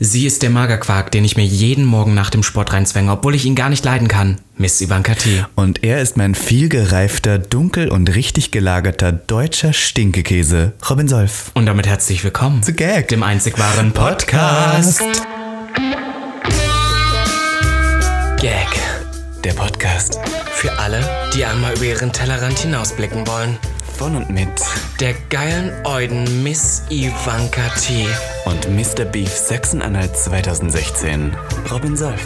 Sie ist der Magerquark, den ich mir jeden Morgen nach dem Sport reinzwänge, obwohl ich ihn gar nicht leiden kann. Miss Ivanka T. Und er ist mein vielgereifter, dunkel und richtig gelagerter deutscher Stinkekäse, Robin Solf. Und damit herzlich willkommen zu Gag, dem einzig wahren Podcast. Gag, der Podcast. Für alle, die einmal über ihren Tellerrand hinausblicken wollen. Von und mit der geilen Euden Miss Ivanka T. Und Mr. Beef Sachsen-Anhalt 2016, Robin Solf.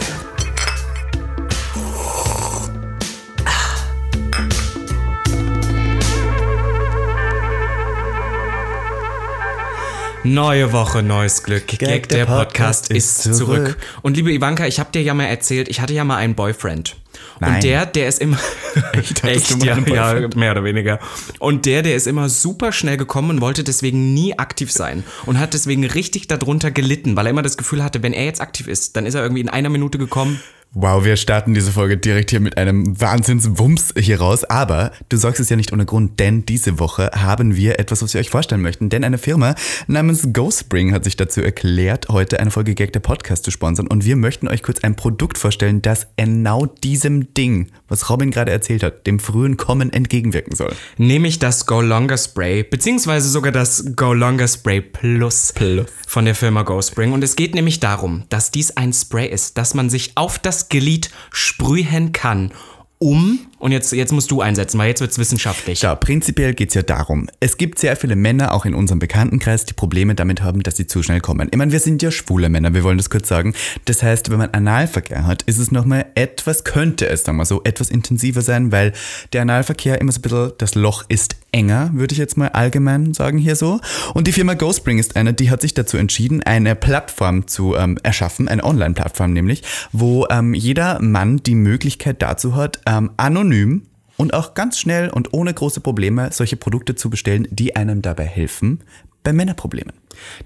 Neue Woche, neues Glück. Gag, Gag der, der Podcast, Podcast, ist zurück. zurück. Und liebe Ivanka, ich habe dir ja mal erzählt, ich hatte ja mal einen Boyfriend. Nein. Und der, der ist immer. Echt, echt ja, ja, mehr oder weniger. Und der, der ist immer super schnell gekommen und wollte deswegen nie aktiv sein. Und hat deswegen richtig darunter gelitten, weil er immer das Gefühl hatte, wenn er jetzt aktiv ist, dann ist er irgendwie in einer Minute gekommen. Wow, wir starten diese Folge direkt hier mit einem Wahnsinnswumms hier raus. Aber du sagst es ja nicht ohne Grund, denn diese Woche haben wir etwas, was wir euch vorstellen möchten. Denn eine Firma namens GoSpring hat sich dazu erklärt, heute eine Folge Gag der Podcast zu sponsern. Und wir möchten euch kurz ein Produkt vorstellen, das genau diesem Ding, was Robin gerade erzählt hat, dem frühen Kommen entgegenwirken soll. Nämlich das Go Longer Spray, beziehungsweise sogar das Go Longer Spray Plus, Plus. von der Firma GoSpring. Und es geht nämlich darum, dass dies ein Spray ist, das man sich auf das das Glied sprühen kann, um und jetzt, jetzt musst du einsetzen, weil jetzt wird es wissenschaftlich. Ja, prinzipiell geht es ja darum. Es gibt sehr viele Männer, auch in unserem Bekanntenkreis, die Probleme damit haben, dass sie zu schnell kommen. Ich meine, wir sind ja schwule Männer, wir wollen das kurz sagen. Das heißt, wenn man Analverkehr hat, ist es nochmal etwas, könnte es dann mal so, etwas intensiver sein, weil der Analverkehr immer so ein bisschen, das Loch ist enger, würde ich jetzt mal allgemein sagen hier so. Und die Firma GoSpring ist eine, die hat sich dazu entschieden, eine Plattform zu ähm, erschaffen, eine Online-Plattform nämlich, wo ähm, jeder Mann die Möglichkeit dazu hat, ähm, anonym und auch ganz schnell und ohne große Probleme solche Produkte zu bestellen, die einem dabei helfen bei Männerproblemen.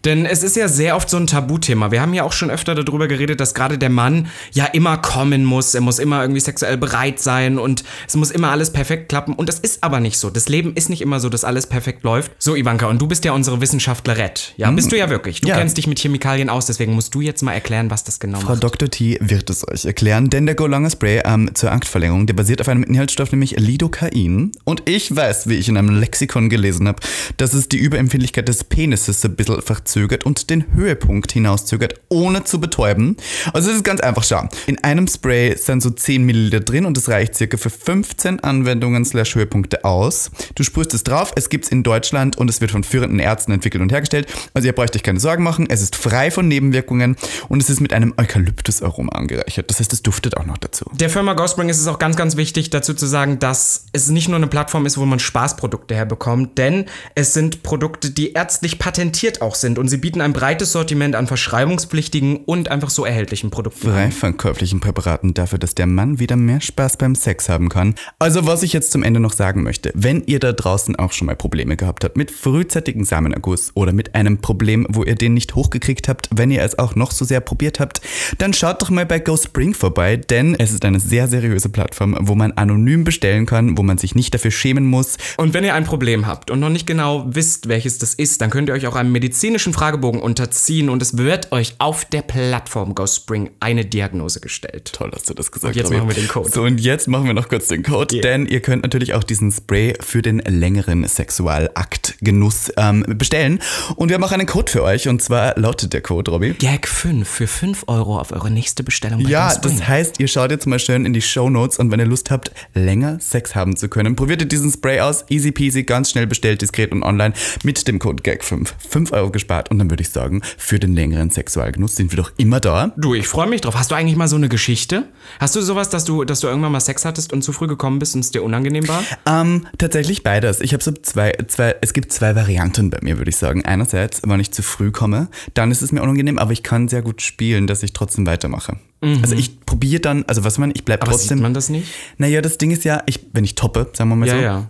Denn es ist ja sehr oft so ein Tabuthema. Wir haben ja auch schon öfter darüber geredet, dass gerade der Mann ja immer kommen muss. Er muss immer irgendwie sexuell bereit sein und es muss immer alles perfekt klappen. Und das ist aber nicht so. Das Leben ist nicht immer so, dass alles perfekt läuft. So, Ivanka, und du bist ja unsere Wissenschaftlerett. Ja, bist du ja wirklich. Du ja. kennst dich mit Chemikalien aus, deswegen musst du jetzt mal erklären, was das genau Frau macht. Frau Dr. T wird es euch erklären, denn der Go Longer Spray ähm, zur Aktverlängerung, der basiert auf einem Inhaltsstoff, nämlich Lidocain. Und ich weiß, wie ich in einem Lexikon gelesen habe, dass es die Überempfindlichkeit des Penises ein bisschen verzögert und den Höhepunkt hinauszögert, ohne zu betäuben. Also es ist ganz einfach schau. In einem Spray sind so 10 Milliliter drin und es reicht circa für 15 Anwendungen slash Höhepunkte aus. Du sprühst es drauf, es gibt es in Deutschland und es wird von führenden Ärzten entwickelt und hergestellt. Also ihr braucht euch keine Sorgen machen, es ist frei von Nebenwirkungen und es ist mit einem Eukalyptusaroma angereichert. Das heißt, es duftet auch noch dazu. Der Firma Gospring ist es auch ganz, ganz wichtig dazu zu sagen, dass es nicht nur eine Plattform ist, wo man Spaßprodukte herbekommt, denn es sind Produkte, die ärztlich patentiert auch sind und sie bieten ein breites Sortiment an verschreibungspflichtigen und einfach so erhältlichen Produkten. Frei von käuflichen Präparaten dafür, dass der Mann wieder mehr Spaß beim Sex haben kann. Also was ich jetzt zum Ende noch sagen möchte, wenn ihr da draußen auch schon mal Probleme gehabt habt mit frühzeitigen Samenerguss oder mit einem Problem, wo ihr den nicht hochgekriegt habt, wenn ihr es auch noch so sehr probiert habt, dann schaut doch mal bei GoSpring vorbei, denn es ist eine sehr seriöse Plattform, wo man anonym bestellen kann, wo man sich nicht dafür schämen muss. Und wenn ihr ein Problem habt und noch nicht genau wisst, welches das ist, dann könnt ihr euch auch einem medizinischen Fragebogen unterziehen und es wird euch auf der Plattform GoSpring eine Diagnose gestellt. Toll, hast du das gesagt. Und jetzt machen wir den Code. So, und jetzt machen wir noch kurz den Code, yeah. denn ihr könnt natürlich auch diesen Spray für den längeren Sexualaktgenuss ähm, bestellen. Und wir haben auch einen Code für euch und zwar lautet der Code, Robby. Gag 5 für 5 Euro auf eure nächste Bestellung. Bei ja, GoSpring. das heißt, ihr schaut jetzt mal schön in die Show Notes und wenn ihr Lust habt, länger Sex haben zu können, probiert ihr diesen Spray aus. Easy peasy, ganz schnell bestellt, diskret und online mit dem Code GAG 5. 5 Euro gespart und dann würde ich sagen, für den längeren Sexualgenuss sind wir doch immer da. Du, ich freue mich drauf. Hast du eigentlich mal so eine Geschichte? Hast du sowas, dass du, dass du irgendwann mal Sex hattest und zu früh gekommen bist und es dir unangenehm war? Ähm, tatsächlich beides. Ich habe so zwei, zwei, es gibt zwei Varianten bei mir, würde ich sagen. Einerseits, wenn ich zu früh komme, dann ist es mir unangenehm, aber ich kann sehr gut spielen, dass ich trotzdem weitermache. Mhm. Also ich probiere dann, also was man, ich bleibe trotzdem. Sieht man das nicht? Naja, das Ding ist ja, ich, wenn ich toppe, sagen wir mal ja, so, ja.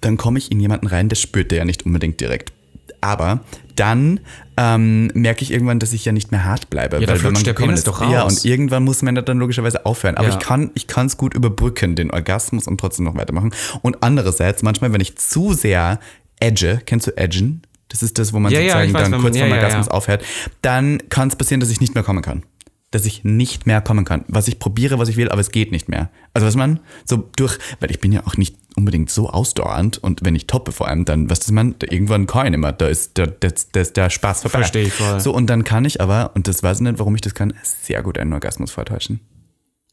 dann komme ich in jemanden rein, der spürt der ja nicht unbedingt direkt. Aber dann ähm, merke ich irgendwann, dass ich ja nicht mehr hart bleibe. Ja, weil wenn man Penis ist, doch raus. Ja, und irgendwann muss man dann logischerweise aufhören. Aber ja. ich kann ich es gut überbrücken, den Orgasmus und trotzdem noch weitermachen. Und andererseits, manchmal, wenn ich zu sehr edge, kennst du edgen? das ist das, wo man Ja, ja, sozusagen ich weiß, dann kurz man- vor ja, dem ja, Orgasmus ja. aufhört, dann kann es passieren, dass ich nicht mehr kommen kann. Dass ich nicht mehr kommen kann. Was ich probiere, was ich will, aber es geht nicht mehr. Also was man so durch, weil ich bin ja auch nicht unbedingt so ausdauernd und wenn ich toppe vor allem, dann, was ist man, da irgendwann kann ich nicht mehr, da ist der, der, der, der Spaß vorbei. Verstehe ich voll. So, und dann kann ich aber, und das weiß ich nicht, warum ich das kann, sehr gut einen Orgasmus vortäuschen.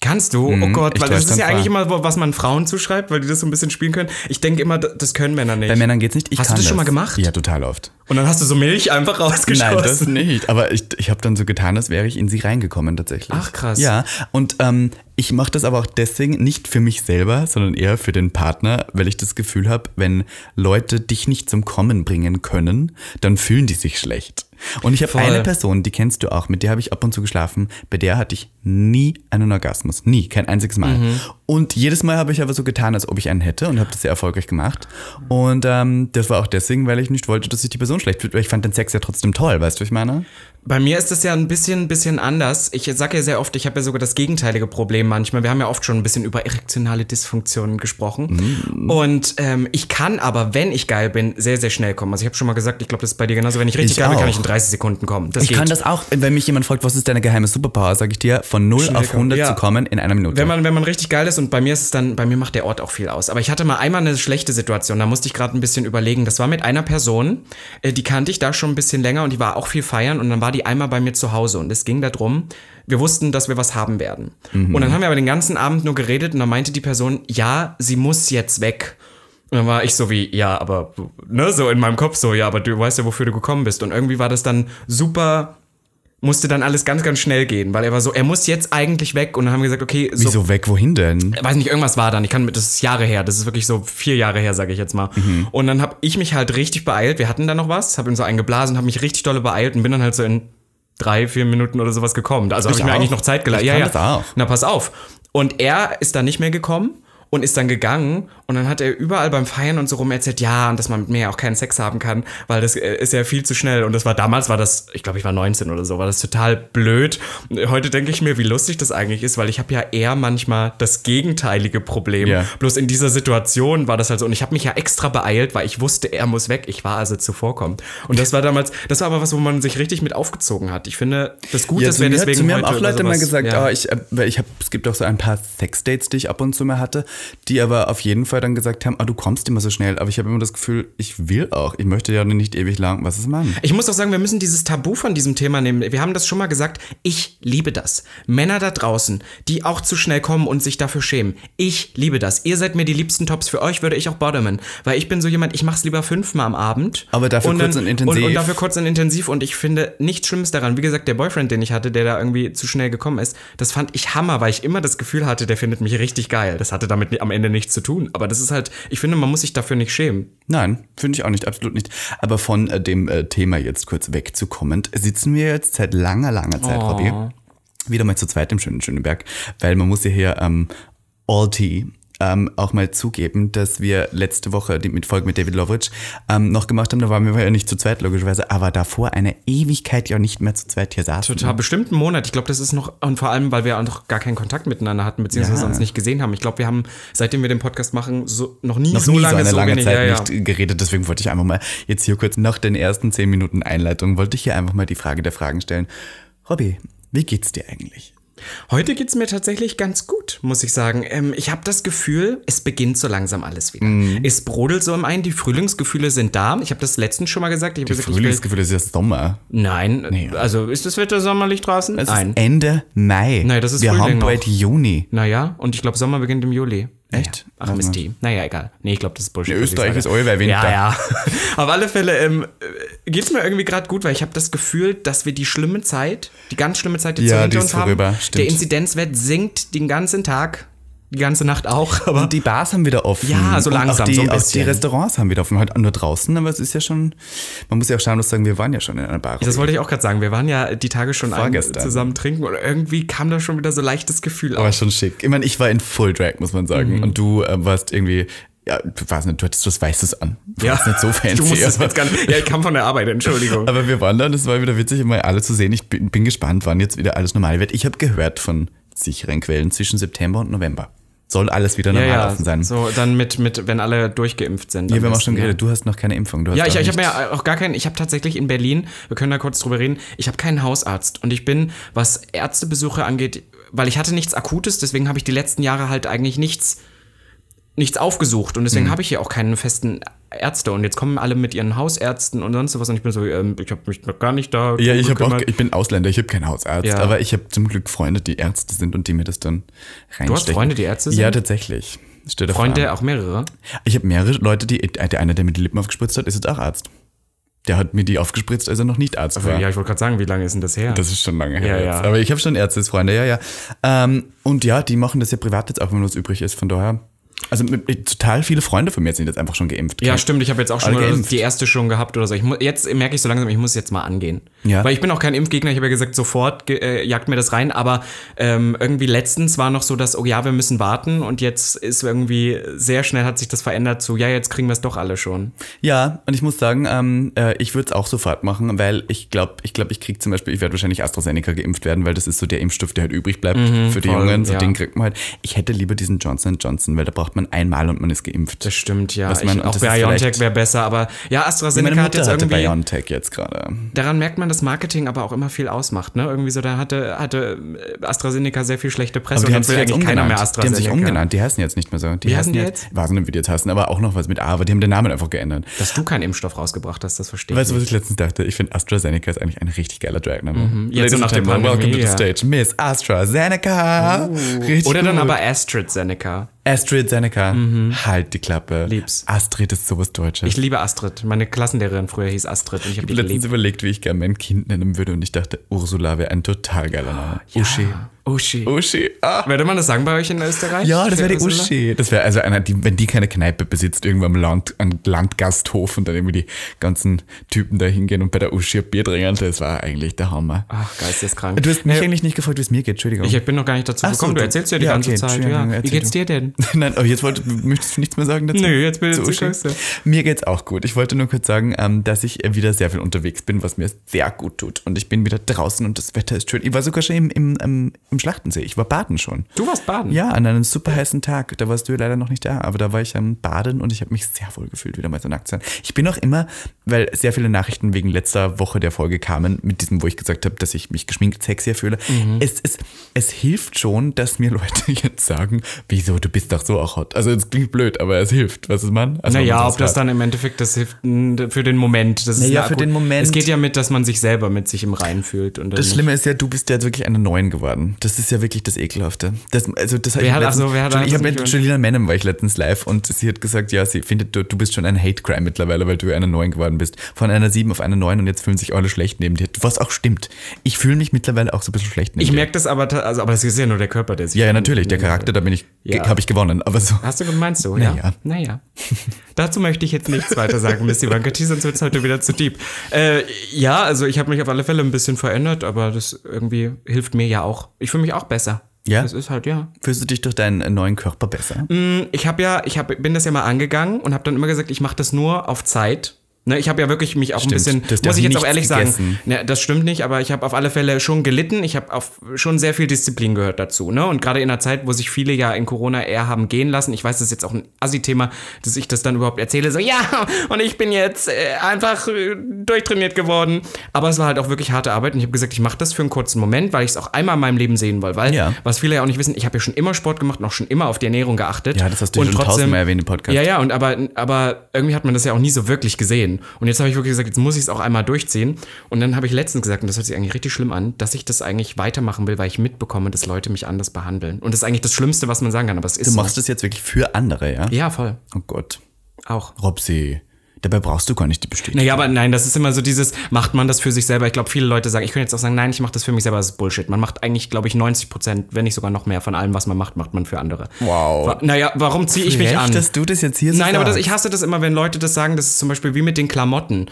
Kannst du? oh Gott, ich weil täusch das ist ja eigentlich immer, was man Frauen zuschreibt, weil die das so ein bisschen spielen können. Ich denke immer, das können Männer nicht. Bei Männern geht's nicht. Ich Hast du kann das schon mal gemacht? Ja, total oft. Und dann hast du so Milch einfach rausgeschossen. Nein, das nicht. Aber ich, ich habe dann so getan, als wäre ich in sie reingekommen tatsächlich. Ach, krass. Ja, und ähm, ich mache das aber auch deswegen nicht für mich selber, sondern eher für den Partner, weil ich das Gefühl habe, wenn Leute dich nicht zum Kommen bringen können, dann fühlen die sich schlecht. Und ich habe eine Person, die kennst du auch, mit der habe ich ab und zu geschlafen, bei der hatte ich nie einen Orgasmus. Nie, kein einziges Mal. Mhm. Und jedes Mal habe ich aber so getan, als ob ich einen hätte und habe das sehr erfolgreich gemacht. Und ähm, das war auch deswegen, weil ich nicht wollte, dass sich die Person schlecht fühlt, weil ich fand den Sex ja trotzdem toll, weißt du, was ich meine? Bei mir ist das ja ein bisschen, bisschen anders. Ich sage ja sehr oft, ich habe ja sogar das gegenteilige Problem manchmal. Wir haben ja oft schon ein bisschen über erektionale Dysfunktionen gesprochen. Mm. Und ähm, ich kann aber, wenn ich geil bin, sehr, sehr schnell kommen. Also ich habe schon mal gesagt, ich glaube, das ist bei dir genauso. Wenn ich richtig Ich geil bin, kann ich in 30 Sekunden kommen. Das Ich geht. kann das auch, wenn mich jemand fragt, was ist deine geheime Superpower, sage ich dir, von 0 Schnell auf 100 kommen. Ja. zu kommen in einer Minute. Wenn man, wenn man richtig geil ist und bei mir ist es dann, bei mir macht der Ort auch viel aus. Aber ich hatte mal einmal eine schlechte Situation, da musste ich gerade ein bisschen überlegen. Das war mit einer Person, äh, die kannte ich da schon ein bisschen länger und die war auch viel feiern und dann war die einmal bei mir zu Hause und es ging darum, wir wussten, dass wir was haben werden. Und dann haben wir aber den ganzen Abend nur geredet und dann meinte die Person, ja, sie muss jetzt weg. Und dann war ich so wie, ja, aber, ne, so in meinem Kopf so, ja, aber du weißt ja, wofür du gekommen bist. Und irgendwie war das dann super, musste dann alles ganz, ganz schnell gehen, weil er war so, er muss jetzt eigentlich weg. Und dann haben wir gesagt, okay, so Wieso weg, wohin denn? weiß nicht, irgendwas war dann. Ich kann, das ist Jahre her. Das ist wirklich so vier Jahre her, sage ich jetzt mal. Mhm. Und dann habe ich mich halt richtig beeilt. Wir hatten da noch was, habe ihm so einen geblasen, habe mich richtig dolle beeilt und bin dann halt so in drei, vier Minuten oder sowas gekommen. Also habe Ich ich mir eigentlich noch Zeit gelassen. Ja, ja. Na, pass auf. Und er ist dann nicht mehr gekommen und ist dann gegangen und dann hat er überall beim Feiern und so rum erzählt, ja, und dass man mit mir ja auch keinen Sex haben kann, weil das äh, ist ja viel zu schnell. Und das war damals, war das, ich glaube, ich war 19 oder so, war das total blöd. Heute denke ich mir, wie lustig das eigentlich ist, weil ich habe ja eher manchmal das gegenteilige Problem. Ja. Bloß in dieser Situation war das halt so. Und ich habe mich ja extra beeilt, weil ich wusste, er muss weg. Ich war also zuvorkommend. Und das war damals, das war aber was, wo man sich richtig mit aufgezogen hat. Ich finde, das Gute, Ja, wir mir, deswegen zu mir haben heute auch über Leute mal gesagt, ja. oh, ich, äh, ich hab, es gibt auch so ein paar Sexdates, die ich ab und zu mal hatte, die aber auf jeden Fall dann gesagt haben, ah, du kommst immer so schnell, aber ich habe immer das Gefühl, ich will auch, ich möchte ja nicht ewig lang, was ist Mann? Ich muss auch sagen, wir müssen dieses Tabu von diesem Thema nehmen. Wir haben das schon mal gesagt. Ich liebe das. Männer da draußen, die auch zu schnell kommen und sich dafür schämen. Ich liebe das. Ihr seid mir die liebsten Tops. Für euch würde ich auch bottomen. Weil ich bin so jemand, ich mach's lieber fünfmal am Abend. Aber dafür und kurz und intensiv. Und, und dafür kurz und intensiv. Und ich finde nichts Schlimmes daran. Wie gesagt, der Boyfriend, den ich hatte, der da irgendwie zu schnell gekommen ist, das fand ich Hammer, weil ich immer das Gefühl hatte, der findet mich richtig geil. Das hatte damit am Ende nichts zu tun. Aber das ist halt, ich finde, man muss sich dafür nicht schämen. Nein, finde ich auch nicht, absolut nicht. Aber von äh, dem äh, Thema jetzt kurz wegzukommen, sitzen wir jetzt seit langer, langer Zeit, Oh. Robby, wieder mal zu zweit im schönen Schöneberg, weil man muss ja hier ähm, Alti ähm, auch mal zugeben, dass wir letzte Woche die mit Folge mit David Loveridge ähm, noch gemacht haben. Da waren wir ja nicht zu zweit, logischerweise, aber davor eine Ewigkeit ja nicht mehr zu zweit hier saßen. Total, bestimmt einen Monat. Ich glaube, das ist noch, und vor allem, weil wir auch noch gar keinen Kontakt miteinander hatten, beziehungsweise Ja. uns nicht gesehen haben. Ich glaube, wir haben, seitdem wir den Podcast machen, so, noch nie noch so nie lange so eine so lange wenig- Zeit ja. nicht geredet. Deswegen wollte ich einfach mal jetzt hier kurz nach den ersten zehn Minuten Einleitung, wollte ich hier einfach mal die Frage der Fragen stellen. Robby, wie geht's dir eigentlich? Heute geht's mir tatsächlich ganz gut, muss ich sagen. Ähm, ich habe das Gefühl, es beginnt so langsam alles wieder. Mhm. Es brodelt so im einen, die Frühlingsgefühle sind da. Ich habe das letztens schon mal gesagt. Die gesagt, Frühlingsgefühle ist ja Sommer. nein, also ist das Wetter sommerlich draußen? Es nein. ist Ende Mai. Nein, das ist Wir Frühling haben noch. bald Juni. Naja, und ich glaube, Sommer beginnt im Juli. Echt? Ach, Mist. Naja, egal. Nee, ich glaube, das ist Bullshit. Ich Österreich ist allweil Winter. Ja, ja. Auf alle Fälle ähm, geht es mir irgendwie gerade gut, weil ich habe das Gefühl, dass wir die schlimme Zeit, die ganz schlimme Zeit jetzt Ja, hinter uns haben. stimmt. Der Inzidenzwert sinkt den ganzen Tag, die ganze Nacht auch. Aber Und die Bars haben wieder offen. Ja, so langsam, Auch die, so auch die. Restaurants haben wieder offen. Halt nur draußen, aber es ist ja schon, man muss ja auch schamlos sagen, wir waren ja schon in einer Bar. das wollte ich auch gerade sagen. Wir waren ja die Tage schon Vorgestern. zusammen trinken und irgendwie kam da schon wieder so leichtes Gefühl aber auf. schon schick. Ich meine, ich war in Full Drag, muss man sagen. Mhm. Und du äh, warst irgendwie, ja, du warst nicht, du hattest was Weißes an. Du warst nicht so fancy. Du musst das aber- jetzt gar nicht. Ja, ich kam von der Arbeit, Entschuldigung. Aber wir waren da und es war wieder witzig, mal alle zu sehen. Ich bin, bin gespannt, wann jetzt wieder alles normal wird. Ich habe gehört von sicheren Quellen zwischen September und November. Soll alles wieder normal ja, offen sein. so dann mit, mit, wenn alle durchgeimpft sind. Ja, wir haben auch schon geredet, du hast noch keine Impfung. Ja, ich, ich habe ja auch gar keinen, ich habe tatsächlich in Berlin, wir können da kurz drüber reden, ich habe keinen Hausarzt und ich bin, was Ärztebesuche angeht, weil ich hatte nichts Akutes, deswegen habe ich die letzten Jahre halt eigentlich nichts, nichts aufgesucht und Mhm. deswegen habe ich hier auch keinen festen Ärzte und jetzt kommen alle mit ihren Hausärzten und sonst was und ich bin so, ähm, ich habe mich noch gar nicht da Ja, ich, hab auch, ich bin Ausländer, ich habe keinen Hausarzt, Ja. aber ich habe zum Glück Freunde, die Ärzte sind und die mir das dann reinstechen. Du hast Freunde, die Ärzte sind? Ja, tatsächlich. Vor. Freunde, auch mehrere. Ich habe mehrere Leute, die, der eine, der mir die Lippen aufgespritzt hat, ist jetzt auch Arzt. Der hat mir die aufgespritzt, als er noch nicht Arzt war. Ja, ich wollte gerade sagen, wie lange ist denn das her? Das ist schon lange her Ja, jetzt. ja. Aber ich habe schon Ärztesfreunde, ja, ja. Ähm, und ja, die machen das ja privat jetzt auch, wenn was übrig ist. Von daher, also mit, mit, total viele Freunde von mir sind jetzt einfach schon geimpft. Ja, stimmt. Ich habe jetzt auch schon die erste schon gehabt oder so. Ich jetzt merke ich so langsam, ich muss jetzt mal angehen. Ja. Weil ich bin auch kein Impfgegner. Ich habe ja gesagt, sofort äh, jagt mir das rein. Aber ähm, irgendwie letztens war noch so, dass, oh ja, wir müssen warten. Und jetzt ist irgendwie sehr schnell hat sich das verändert zu, ja, jetzt kriegen wir es doch alle schon. Ja, und ich muss sagen, ähm, äh, ich würde es auch sofort machen, weil ich glaube, ich glaube, ich kriege zum Beispiel, ich werde wahrscheinlich AstraZeneca geimpft werden, weil das ist so der Impfstoff, der halt übrig bleibt für die Mhm, voll, Jungen. So ja. den kriegt man halt. Ich hätte lieber diesen Johnson Johnson, weil da braucht man einmal und man ist geimpft. Das stimmt, ja. Was man- ich, und auch BioNTech wäre besser. Aber ja, AstraZeneca Meine hat Mutter jetzt hatte irgendwie... BioNTech jetzt gerade. Daran merkt man, dass Marketing aber auch immer viel ausmacht, ne? Irgendwie so, da hatte, hatte AstraZeneca sehr viel schlechte Presse Aber die haben jetzt jetzt eigentlich keiner mehr umgenannt. Die haben sich AstraZeneca. umgenannt. Die heißen jetzt nicht mehr so. Die Wie heißen die Ich weiß nicht, wie die jetzt heißen, aber auch noch was mit A, aber die haben den Namen einfach geändert. Dass du keinen Impfstoff rausgebracht hast, das verstehe Weißt du, ich. was ich letztens dachte? Ich finde AstraZeneca ist eigentlich ein richtig geiler Dragname. Mhm. Jetzt so nach Gentlemen, welcome to the stage. Miss AstraZeneca. Richtig Oder dann gut. aber AstraZeneca. Astrid Seneca. Halt die Klappe. Mhm. Lieb's. Astrid ist sowas Deutsches. Ich liebe Astrid. Meine Klassenlehrerin früher hieß Astrid und ich habe habe letztens überlegt, wie ich gerne mein Kind nennen würde und ich dachte, Ursula wäre ein total geiler Name. Uschi. Uschi. Uschi. Ah. Würde man das sagen bei euch in Österreich? Ja, das wäre die Ursula? Uschi. Das wäre also einer, die, wenn die keine Kneipe besitzt, irgendwo am Land, am Landgasthof und dann irgendwie die ganzen Typen da hingehen und bei der Uschi ein Bier trinken, das war eigentlich der Hammer. Ach, geisteskrank. Du hast mich Nee, eigentlich nicht gefragt, wie es mir geht, Entschuldigung. ich bin noch gar nicht dazu Ach so, gekommen. du du- erzählst ja die ja, ganze okay, Zeit. Ja. Wie geht's dir denn? Nein, aber jetzt wollte, möchtest du nichts mehr sagen dazu? Nö, jetzt bin- du. Mir geht's auch gut. Ich wollte nur kurz sagen, ähm, dass ich wieder sehr viel unterwegs bin, was mir sehr gut tut. Und ich bin wieder draußen und das Wetter ist schön. Ich war sogar schon im, im, ähm, im Schlachtensee. Ich war baden schon. Du warst baden. Ja, an einem super heißen Tag. Da warst du leider noch nicht da, aber da war ich am Baden und ich habe mich sehr wohl gefühlt, wieder mal so nackt zu sein. Ich bin auch immer, weil sehr viele Nachrichten wegen letzter Woche der Folge kamen, mit diesem, wo ich gesagt habe, dass ich mich geschminkt sexier fühle. Mhm. Es, es, es hilft schon, dass mir Leute jetzt sagen, wieso, du bist doch so auch hot. Also es klingt blöd, aber es hilft. Was ist man? Also Naja, ob das hört. dann im Endeffekt das hilft für den Moment. Das ist Naja, für den Moment. Es geht ja mit, dass man sich selber mit sich im Reinen fühlt. Und Das nicht- Schlimme ist ja, du bist ja wirklich eine Neuen geworden. Das ist ja wirklich das Ekelhafte. Das, also das Wer ich hat- letztens- also, wer hat ich das habe mit? Julina Menem war ich letztens live und sie hat gesagt, ja, sie findet, du, du bist schon ein Hate Crime mittlerweile, weil du eine Neuen geworden bist. Von einer 7 auf eine 9 und jetzt fühlen sich alle schlecht neben dir. Was auch stimmt. Ich fühle mich mittlerweile auch so ein bisschen schlecht neben Ich merke das aber, also, aber das ist ja nur der Körper, der sich. Ja, ja, natürlich. Der Charakter, da bin ich, Ja. habe ich gewonnen. Aber so. Hast du meinst du? Naja. Ja. Naja. Dazu möchte ich jetzt nichts weiter sagen, Miss Ivanka, sonst wird es heute wieder zu deep. Äh, ja, also ich habe mich auf alle Fälle ein bisschen verändert, aber das irgendwie hilft mir ja auch. Ich fühle mich auch besser. Ja? Das ist halt, ja. Fühlst du dich durch deinen neuen Körper besser? Ich habe ja, ich hab, bin das ja mal angegangen und habe dann immer gesagt, ich mache das nur auf Zeit. Ne, ich habe ja wirklich mich auch Stimmt. ein bisschen, ja muss ich jetzt auch ehrlich gegessen. sagen, ne, das stimmt nicht, aber ich habe auf alle Fälle schon gelitten. Ich habe schon sehr viel Disziplin gehört dazu. Ne? Und gerade in einer Zeit, wo sich viele ja in Corona eher haben gehen lassen, ich weiß, das ist jetzt auch ein Assi-Thema, dass ich das dann überhaupt erzähle, so ja, und ich bin jetzt äh, einfach äh, durchtrainiert geworden. Aber es war halt auch wirklich harte Arbeit und ich habe gesagt, ich mache das für einen kurzen Moment, weil ich es auch einmal in meinem Leben sehen will. Weil, Ja. was viele ja auch nicht wissen, ich habe ja schon immer Sport gemacht und auch schon immer auf die Ernährung geachtet. Ja, das hast du und schon tausendmal erwähnt im Podcast. Ja, ja, und aber, aber irgendwie hat man das ja auch nie so wirklich gesehen. Und jetzt habe ich wirklich gesagt, jetzt muss ich es auch einmal durchziehen. Und dann habe ich letztens gesagt, und das hört sich eigentlich richtig schlimm an, dass ich das eigentlich weitermachen will, weil ich mitbekomme, dass Leute mich anders behandeln. Und das ist eigentlich das Schlimmste, was man sagen kann, aber es ist Du so. machst das jetzt wirklich für andere, ja? Ja, voll. Oh Gott. Auch. Robsi, dabei brauchst du gar nicht die Bestätigung. Naja, aber nein, das ist immer so dieses, macht man das für sich selber? Ich glaube, viele Leute sagen, ich könnte jetzt auch sagen, nein, ich mache das für mich selber, das ist Bullshit. Man macht eigentlich, glaube ich, 90 Prozent, wenn nicht sogar noch mehr von allem, was man macht, macht man für andere. Wow. Wa- Naja, warum ziehe ich mich Frech, an? dass du das jetzt hier so Nein, aber das, sagst. ich hasse das immer, wenn Leute das sagen, das ist zum Beispiel wie mit den Klamotten.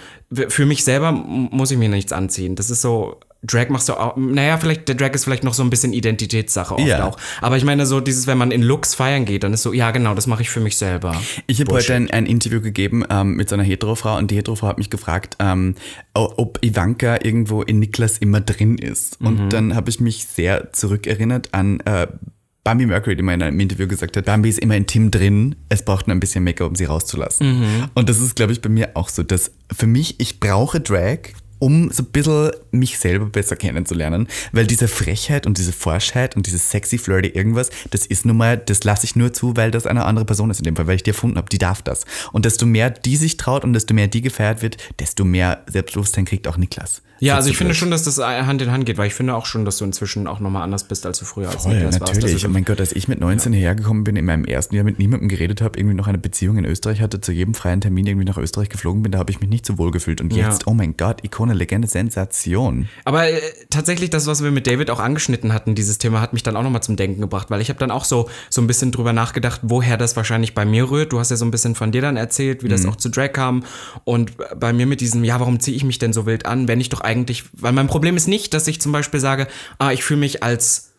Für mich selber muss ich mir nichts anziehen. Das ist so, Drag machst du auch, naja, vielleicht, der Drag ist vielleicht noch so ein bisschen Identitätssache oft Ja. auch. Aber ich meine so dieses, wenn man in Looks feiern geht, dann ist so, ja genau, das mache ich für mich selber. Ich habe heute ein, ein Interview gegeben ähm, mit so einer Heterofrau und die Heterofrau hat mich gefragt, ähm, ob Ivanka irgendwo in Niklas immer drin ist. Mhm. Und dann habe ich mich sehr zurückerinnert an äh, Bambi Mercury immer in einem Interview gesagt hat, Bambi ist immer intim drin, es braucht nur ein bisschen Make-up, um sie rauszulassen. Mhm. Und das ist, glaube ich, bei mir auch so, dass für mich, ich brauche Drag, um so ein bisschen mich selber besser kennenzulernen, weil diese Frechheit und diese Forschheit und dieses sexy flirty irgendwas, das ist nun mal, das lasse ich nur zu, weil das eine andere Person ist in dem Fall, weil ich die erfunden habe, die darf das. Und desto mehr die sich traut und desto mehr die gefeiert wird, desto mehr Selbstbewusstsein kriegt auch Niklas. Ja, So also ich finde schon, dass das Hand in Hand geht, weil ich finde auch schon, dass du inzwischen auch nochmal anders bist, als du früher als Voll, Niklas warst. natürlich. Das ist- oh mein Gott, als ich mit 19 hergekommen bin, in meinem ersten Jahr mit niemandem geredet habe, irgendwie noch eine Beziehung in Österreich hatte, zu jedem freien Termin irgendwie nach Österreich geflogen bin, da habe ich mich nicht so wohl gefühlt. Und Ja. jetzt, oh mein Gott, Ikone, Legende, Sensation. Aber äh, tatsächlich das, was wir mit David auch angeschnitten hatten, dieses Thema hat mich dann auch nochmal zum Denken gebracht, weil ich habe dann auch so, so ein bisschen drüber nachgedacht, woher das wahrscheinlich bei mir rührt. Du hast ja so ein bisschen von dir dann erzählt, wie das auch zu Drag kam. Und bei mir mit diesem, ja, warum ziehe ich mich denn so wild an, wenn ich doch eigentlich, weil mein Problem ist nicht, dass ich zum Beispiel sage, ah, ich fühle mich als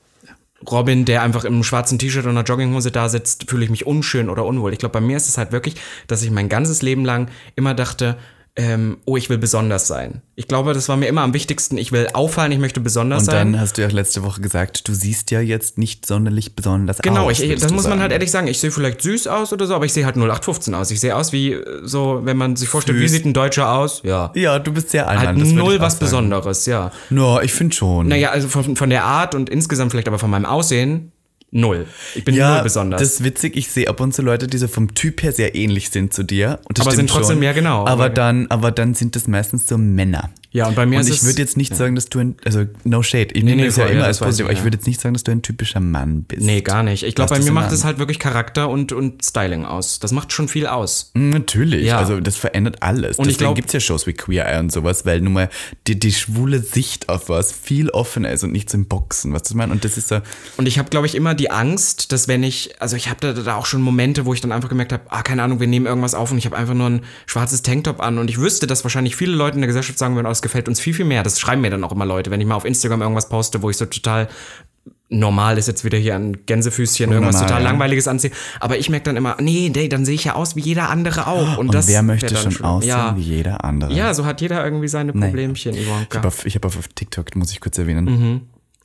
Robin, der einfach im schwarzen T-Shirt und einer Jogginghose da sitzt, fühle ich mich unschön oder unwohl. Ich glaube, bei mir ist es halt wirklich, dass ich mein ganzes Leben lang immer dachte, ähm, oh, ich will besonders sein. Ich glaube, das war mir immer am wichtigsten. Ich will auffallen, ich möchte besonders Und sein. dann hast du ja letzte Woche gesagt, du siehst ja jetzt nicht sonderlich besonders Genau, aus. würdest das muss man sagen. halt ehrlich sagen. Ich sehe vielleicht süß aus oder so, aber ich sehe halt 0815 aus. Ich sehe aus wie äh, so, wenn man sich vorstellt, wie Süß. sieht ein Deutscher aus? Ja. Ja, du bist sehr Halt das würd null auch was. Besonderes, ja. No, ich finde schon. Naja, also von, von der Art und insgesamt vielleicht aber von meinem Aussehen, null. Ich bin null besonders. Das ist witzig, ich sehe ab und zu Leute, die so vom Typ her sehr ähnlich sind zu dir. Aber sind trotzdem- schon. ja, genau. Aber Aber- dann, aber dann sind das meistens so Männer. Ja, und bei mir Und ist ich würde jetzt nicht sagen, dass du ein, also no shade, ich Nee, nehme nee, das ja immer ja, als positiv, ich, aber ich ja. würde jetzt nicht sagen, dass du ein typischer Mann bist. Nee, gar nicht. Ich glaube, bei mir macht es halt wirklich Charakter und, und Styling aus. Das macht schon viel aus. Mm, Natürlich, Ja. also das verändert alles. Und ich Deswegen glaub- gibt es ja Shows wie Queer Eye und sowas, weil nun mal die, die schwule Sicht auf was viel offener ist und nicht so im Boxen, was du meinst? Und das ist so, Und ich habe, glaube ich, immer die Angst, dass wenn ich, also ich habe da, da auch schon Momente, wo ich dann einfach gemerkt habe, ah, keine Ahnung, wir nehmen irgendwas auf und ich habe einfach nur ein schwarzes Tanktop an und ich wüsste, dass wahrscheinlich viele Leute in der Gesellschaft sagen würden, oh, das gefällt uns viel, viel mehr. Das schreiben mir dann auch immer Leute, wenn ich mal auf Instagram irgendwas poste, wo ich so total normal ist jetzt wieder hier ein Gänsefüßchen, irgendwas Unnormal, total ja. langweiliges anziehe. Aber ich merke dann immer, nee, nee, dann sehe ich ja aus wie jeder andere auch. Und, und das wer möchte schon aussehen ja, wie jeder andere? Ja, so hat jeder irgendwie seine Problemchen, Ich Ivanka. habe auf, ich hab auf, auf TikTok, muss ich kurz erwähnen, Mhm.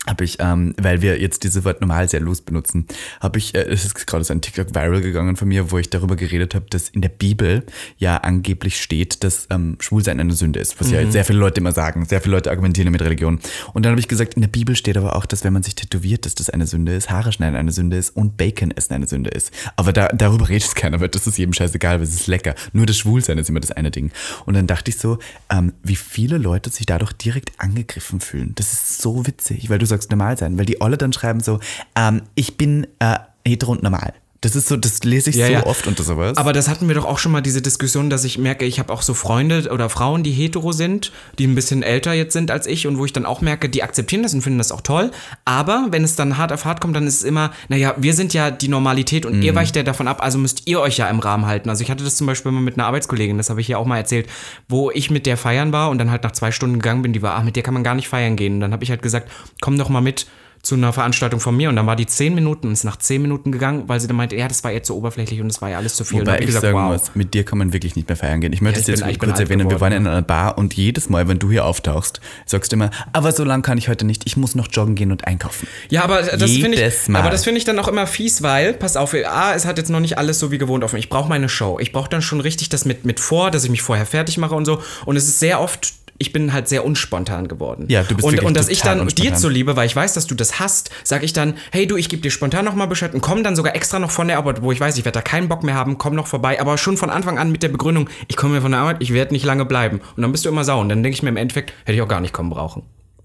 Habe ich, ähm, weil wir jetzt dieses Wort normal sehr los benutzen, habe ich, äh, es ist gerade so ein TikTok viral gegangen von mir, wo ich darüber geredet habe, dass in der Bibel ja angeblich steht, dass ähm, Schwulsein eine Sünde ist, was ja Mhm. jetzt sehr viele Leute immer sagen. Sehr viele Leute argumentieren mit Religion. Und dann habe ich gesagt, in der Bibel steht aber auch, dass wenn man sich tätowiert, dass das eine Sünde ist, Haare schneiden eine Sünde ist und Bacon essen eine Sünde ist. Aber da, darüber redet keiner, weil das ist jedem scheißegal, weil es ist lecker. Nur das Schwulsein ist immer das eine Ding. Und dann dachte ich so, ähm, wie viele Leute sich dadurch direkt angegriffen fühlen. Das ist so witzig, weil du sagst normal sein, weil die alle dann schreiben so, ähm, ich bin äh, hetero und normal. Das ist so, das lese ich Ja, so ja. oft unter sowas. Aber das hatten wir doch auch schon mal diese Diskussion, dass ich merke, ich habe auch so Freunde oder Frauen, die hetero sind, die ein bisschen älter jetzt sind als ich und wo ich dann auch merke, die akzeptieren das und finden das auch toll. Aber wenn es dann hart auf hart kommt, dann ist es immer, naja, wir sind ja die Normalität und Mhm. ihr weicht ja davon ab, also müsst ihr euch ja im Rahmen halten. Also ich hatte das zum Beispiel mal mit einer Arbeitskollegin, das habe ich ja auch mal erzählt, wo ich mit der feiern war und dann halt nach zwei Stunden gegangen bin, die war, ah, mit der kann man gar nicht feiern gehen. Und dann habe ich halt gesagt, komm doch mal mit zu einer Veranstaltung von mir und dann war die zehn Minuten und ist nach zehn Minuten gegangen, weil sie dann meinte, ja, das war jetzt so oberflächlich und das war ja alles zu viel. Wobei ich gesagt, sagen wow. muss, mit dir kann man wirklich nicht mehr feiern gehen. Ich möchte es ich jetzt bin- ich kurz erwähnen, wir waren geworden, in einer Bar und jedes Mal, wenn du hier auftauchst, sagst du immer, aber so lange kann ich heute nicht, ich muss noch joggen gehen und einkaufen. Ja, aber das finde ich, Mal. aber das finde ich dann auch immer fies, weil, pass auf, A, es hat jetzt noch nicht alles so wie gewohnt offen. Ich brauche meine Show. Ich brauche dann schon richtig das mit, mit vor, dass ich mich vorher fertig mache und so. Und es ist sehr oft, ich bin halt sehr unspontan geworden. Ja, du bist und, und dass ich dann unspontan. dir zuliebe, weil ich weiß, dass du das hast, sage ich dann, hey du, ich gebe dir spontan nochmal Bescheid und komm dann sogar extra noch von der Arbeit, wo ich weiß, ich werde da keinen Bock mehr haben, komm noch vorbei, aber schon von Anfang an mit der Begründung, ich komme mir von der Arbeit, ich werde nicht lange bleiben. Und dann bist du immer sauer. Und dann denke ich mir im Endeffekt, hätte ich auch gar nicht kommen brauchen.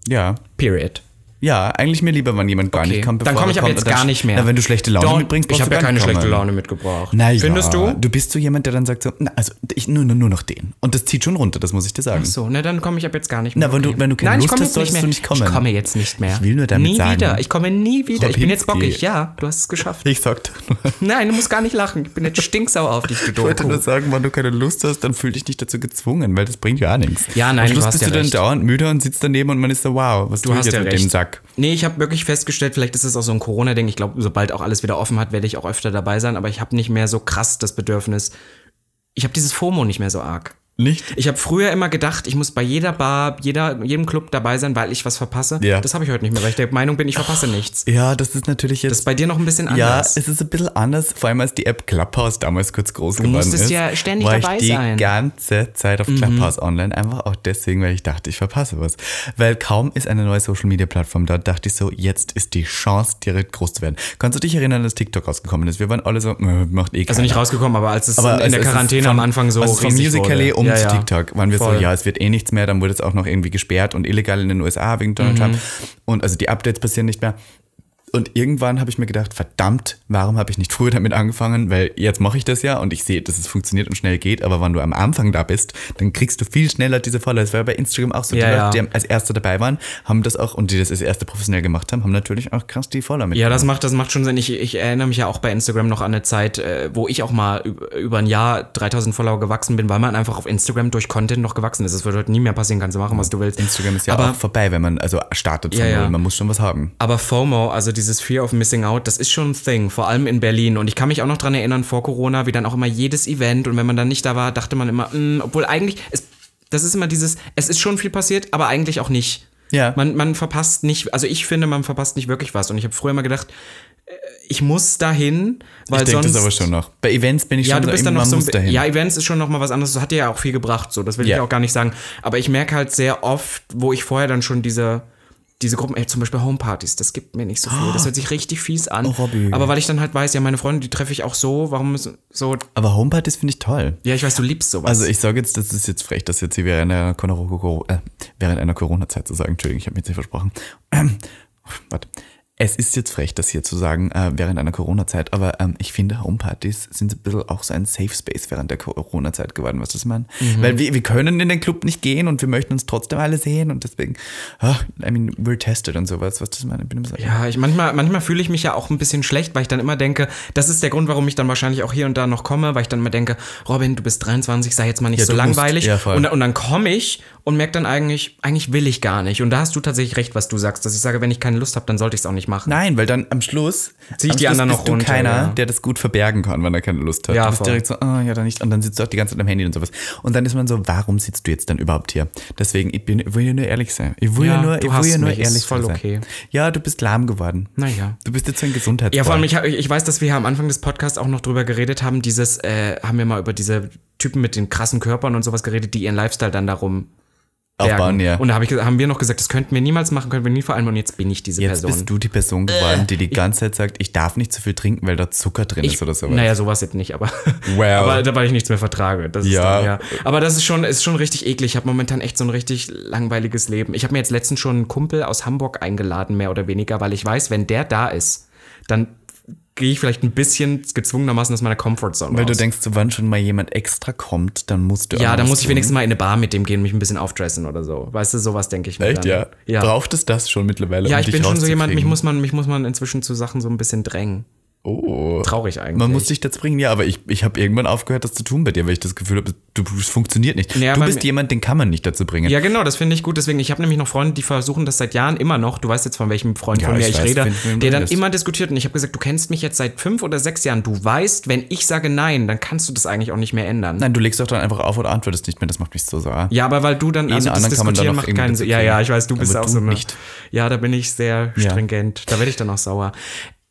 Ja. Period. Ja, eigentlich mir lieber, wenn jemand gar Okay. nicht kommt. Dann bevor komme ich er aber jetzt dann- gar nicht mehr. Na, wenn du schlechte Laune Don't- mitbringst, Ich brauchst habe du ja gar keine nicht schlechte kommen. Laune mitgebracht. Naja, Findest du? Du bist so jemand, der dann sagt so, na, also ich nur, nur, nur noch den. Und das zieht schon runter, das muss ich dir sagen. So, na dann komme ich ab jetzt gar nicht mehr. Na, wenn du- wenn du keine Nein, ich Lust komme hast, jetzt nicht du nicht kommen. Ich komme jetzt nicht mehr. Ich will nur damit nie sagen- wieder. Ich komme nie wieder. Ich bin jetzt Robinski. bockig. Ja, du hast es geschafft. Ich sagte, Nein, du musst gar nicht lachen. Ich bin jetzt stinksau auf dich, du ich wollte nur sagen, wenn du keine Lust hast, dann fühl dich nicht dazu gezwungen, weil das bringt ja auch nichts. Ja, nein, Am Schluss du hast bist ja du dann dauernd müde und sitzt daneben und man ist so, wow, was Du ich hast ja mit dem Sack? Nee, ich habe wirklich festgestellt, vielleicht ist es auch so ein Corona-Ding. Ich glaube, sobald auch alles wieder offen hat, werde ich auch öfter dabei sein. Aber ich habe nicht mehr so krass das Bedürfnis. Ich habe dieses FOMO nicht mehr so arg. Nicht? Ich habe früher immer gedacht, ich muss bei jeder Bar, jeder, jedem Club dabei sein, weil ich was verpasse. Ja. Das habe ich heute nicht mehr, weil ich der Meinung bin, ich verpasse nichts. Ja, das ist natürlich jetzt. Das ist bei dir noch ein bisschen ja, anders. es ist ein bisschen anders, vor allem als die App Clubhouse damals kurz groß geworden musstest ist. ja ständig war dabei ich die sein. Mhm. ganze Zeit auf Clubhouse online, einfach auch deswegen, weil ich dachte, ich verpasse was. Weil kaum ist eine neue Social Media Plattform da, dachte ich so, jetzt ist die Chance, direkt groß zu werden. Kannst du dich erinnern, als TikTok rausgekommen ist? Wir waren alle so, macht eh also keiner. nicht rausgekommen, aber als es Aber in, in der Quarantäne von- am Anfang so also von riesig Musical.ly wurde. um Ja, ja. TikTok waren wir Voll. so, ja, es wird eh nichts mehr, dann wurde es auch noch irgendwie gesperrt und illegal in den USA wegen Mhm. Donald Trump. Und also die Updates passieren nicht mehr. Und irgendwann habe ich mir gedacht, verdammt, warum habe ich nicht früher damit angefangen? Weil jetzt mache ich das ja und ich sehe, dass es funktioniert und schnell geht. Aber wenn du am Anfang da bist, dann kriegst du viel schneller diese Follower. Das war bei Instagram auch so. Ja, die ja. Leute, die als Erste dabei waren, haben das auch, und die das als Erste professionell gemacht haben, haben natürlich auch krass die Follower mit. Ja, das macht, das macht schon Sinn. Ich, ich erinnere mich ja auch bei Instagram noch an eine Zeit, äh, wo ich auch mal über, ein Jahr 3000 Follower gewachsen bin, weil man einfach auf Instagram durch Content noch gewachsen ist. Das wird heute nie mehr passieren, kannst du machen, was du willst. Instagram ist ja aber, auch vorbei, wenn man also startet von Ja, ja. null. Man muss schon was haben. Aber FOMO, also dieses Fear of Missing Out, das ist schon ein Thing, vor allem in Berlin. Und ich kann mich auch noch dran erinnern, vor Corona, wie dann auch immer jedes Event und wenn man dann nicht da war, dachte man immer, mh, obwohl eigentlich, es, das ist immer dieses, es ist schon viel passiert, aber eigentlich auch nicht. Ja. Man, man verpasst nicht, also ich finde, man verpasst nicht wirklich was. Und ich habe früher immer gedacht, äh, ich muss dahin, weil ich denke sonst. das aber schon noch. Bei Events bin ich Ja, schon du so, bist dann noch so ein, dahin. Ja, Events ist schon noch mal was anderes. Das hat dir ja auch viel gebracht, so. Das will Ja. ich auch gar nicht sagen. Aber ich merke halt sehr oft, wo ich vorher dann schon diese, diese Gruppen, ey, zum Beispiel Homepartys, das gibt mir nicht so viel. Das hört sich richtig fies an. Oh, Robby. Aber weil ich dann halt weiß, ja, meine Freunde, die treffe ich auch so. Warum ist so. Aber Homepartys finde ich toll. Ja, ich weiß, du liebst sowas. Also ich sage jetzt, das ist jetzt frech, das jetzt hier während einer, Corona- äh, während einer Corona-Zeit zu sagen. Entschuldigung, ich habe mir jetzt nicht versprochen. Ähm, warte. Es ist jetzt frech, das hier zu sagen, äh, während einer Corona-Zeit, aber ähm, ich finde, Homepartys sind ein bisschen auch so ein Safe Space während der Corona-Zeit geworden, was das man? Mhm. Weil wir, wir können in den Club nicht gehen und wir möchten uns trotzdem alle sehen und deswegen, ah, I mean, we're tested und sowas, was das meine? So, Ja, ich manchmal, manchmal fühle ich mich ja auch ein bisschen schlecht, weil ich dann immer denke, das ist der Grund, warum ich dann wahrscheinlich auch hier und da noch komme, weil ich dann immer denke, Robin, du bist 23, sei jetzt mal nicht Ja, so du musst- langweilig. ja, und, und dann komme ich und merke dann eigentlich, eigentlich will ich gar nicht. Und da hast du tatsächlich recht, was du sagst, dass ich sage, wenn ich keine Lust habe, dann sollte ich es auch nicht machen. Nein, weil dann am Schluss Zieh ich die Schluss anderen noch du runter, keiner, ja. der das gut verbergen kann, wenn er keine Lust hat. Ja, du bist voll. direkt so, ah, ja, dann nicht. Und dann sitzt du auch die ganze Zeit am Handy und sowas. Und dann ist man so, warum sitzt du jetzt dann überhaupt hier? Deswegen, ich, bin, ich will ja nur ehrlich sein. Ich will ja, Ja, nur, du ich will ja nur mich, ist ehrlich voll sein. okay. Ja, du bist lahm geworden. Naja. Du bist jetzt so ein Gesundheitsboy. Ja, vor allem, ich, ich weiß, dass wir ja am Anfang des Podcasts auch noch drüber geredet haben, dieses, äh, haben wir mal über diese Typen mit den krassen Körpern und sowas geredet, die ihren Lifestyle dann darum Bergen. ja. Und da hab ich, haben wir noch gesagt, das könnten wir niemals machen, können wir nie vor allem und jetzt bin ich diese Jetzt Person. bist du die Person geworden, die die ganze Zeit sagt, ich darf nicht zu viel trinken, weil da Zucker drin ist oder sowas. Naja, sowas jetzt nicht, aber, Well. aber da weil ich nichts mehr vertrage. Das ist Ja. Dann, ja. Aber das ist schon, ist schon richtig eklig. Ich habe momentan echt so ein richtig langweiliges Leben. Ich habe mir jetzt letztens schon einen Kumpel aus Hamburg eingeladen, mehr oder weniger, weil ich weiß, wenn der da ist, dann gehe ich vielleicht ein bisschen gezwungenermaßen aus meiner Comfortzone weil raus. du denkst, so, wann schon mal jemand extra kommt, dann musst du ja, dann muss ich tun. wenigstens mal in eine Bar mit dem gehen und mich ein bisschen aufdressen oder so. Weißt du, sowas denke ich mir Echt, dann. ja? Ja. Braucht es das schon mittlerweile? ja, um ich bin schon so jemand, mich muss man, mich muss man inzwischen zu Sachen so ein bisschen drängen. Oh. Traurig eigentlich. Man muss dich dazu bringen, ja, aber ich, ich habe irgendwann aufgehört, das zu tun bei dir, weil ich das Gefühl habe, du, es funktioniert nicht. Ja, du bist jemand, den kann man nicht dazu bringen. Ja, genau, das finde ich gut. Deswegen, ich habe nämlich noch Freunde, die versuchen das seit Jahren immer noch. Du weißt jetzt, von welchem Freund Ja, von mir ich ich, weiß, rede, der dann redest. immer diskutiert. Und ich habe gesagt, du kennst mich jetzt seit fünf oder sechs Jahren. Du weißt, wenn ich sage nein, dann kannst du das eigentlich auch nicht mehr ändern. Nein, du legst doch dann einfach auf oder antwortest nicht mehr, das macht mich so sauer. Ja, aber weil du dann, also das Diskutieren macht keinen Sinn. Ja, ja, ich weiß, du bist Aber auch so eine, nicht. Ja, da bin ich sehr Ja. stringent. Da werde ich dann auch sauer.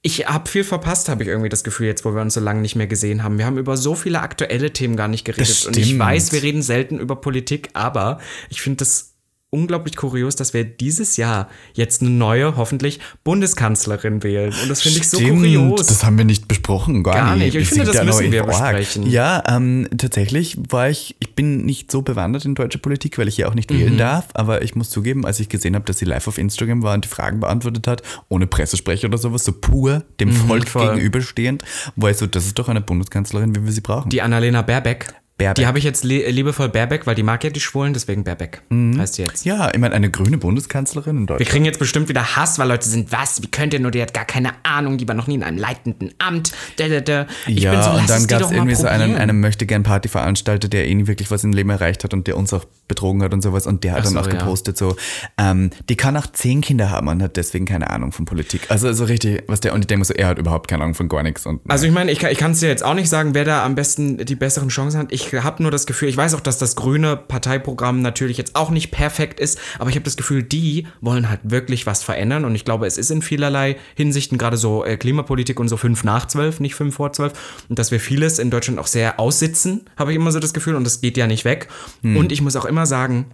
Ich habe viel verpasst, habe ich irgendwie das Gefühl, jetzt, wo wir uns so lange nicht mehr gesehen haben. Wir haben über so viele aktuelle Themen gar nicht geredet. Und ich weiß, wir reden selten über Politik, aber ich finde das unglaublich kurios, dass wir dieses Jahr jetzt eine neue, hoffentlich Bundeskanzlerin wählen. Und das finde ich so kurios. Das haben wir nicht besprochen, gar, Gar nicht. nicht. Ich finde, das müssen wir besprechen. Ja, ähm, tatsächlich war ich, ich bin nicht so bewandert in deutsche Politik, weil ich hier auch nicht Mhm. wählen darf, aber ich muss zugeben, als ich gesehen habe, dass sie live auf Instagram war und die Fragen beantwortet hat, ohne Pressesprecher oder sowas, so pur dem Volk Mhm, voll. gegenüberstehend, war ich so, das ist doch eine Bundeskanzlerin, wie wir sie brauchen. Die Annalena Baerbeck. Baerbeck. Die habe ich jetzt li liebevoll Baerbeck, weil die mag ja die Schwulen, deswegen Baerbeck heißt sie jetzt. ja, ich meine, eine grüne Bundeskanzlerin in Wir Deutschland. kriegen jetzt bestimmt wieder Hass, weil Leute sind, was, wie könnt ihr nur, die hat gar keine Ahnung, die war noch nie in einem leitenden Amt. Da, da, da. Ich ja, bin so, und dann gab es irgendwie so einen, einen Möchte-Gern-Party-Veranstalter, der eh nie wirklich was im Leben erreicht hat und der uns auch betrogen hat und sowas. Und der hat Ach dann so, auch ja. gepostet, so, ähm, die kann auch zehn Kinder haben und hat deswegen keine Ahnung von Politik. Also so richtig, was der, und ich denke so, er hat überhaupt keine Ahnung von gar nichts. Und Also ich meine, ich kann es dir jetzt auch nicht sagen, wer da am besten die besseren Chancen hat. Ich ich habe nur das Gefühl, ich weiß auch, dass das grüne Parteiprogramm natürlich jetzt auch nicht perfekt ist, aber ich habe das Gefühl, die wollen halt wirklich was verändern und ich glaube, es ist in vielerlei Hinsichten gerade so äh, Klimapolitik und so fünf nach zwölf, nicht fünf vor zwölf und dass wir vieles in Deutschland auch sehr aussitzen, habe ich immer so das Gefühl und das geht ja nicht weg. Und ich muss auch immer sagen,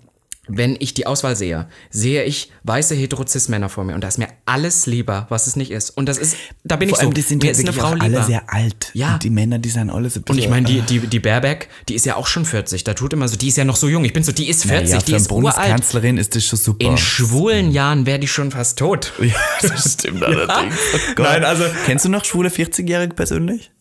wenn ich die Auswahl sehe, sehe ich weiße heterozis Männer vor mir und da ist mir alles lieber, was es nicht ist. Und das ist, da bin Vor ich so, allem, die sind mir ja ist eine Frau alle sehr alt. Ja. Und die Männer, die sind alle so und ich meine, die, die, die Baerbeck, die ist ja auch schon 40. Da tut immer so, die ist ja noch so jung. Ich bin so, die ist 40, ja, die ist uralt. Bundeskanzlerin ist das schon super. In schwulen Jahren wäre die schon fast tot. ja, das stimmt allerdings. Oh. Nein, also- Kennst du noch schwule 40-Jährige persönlich?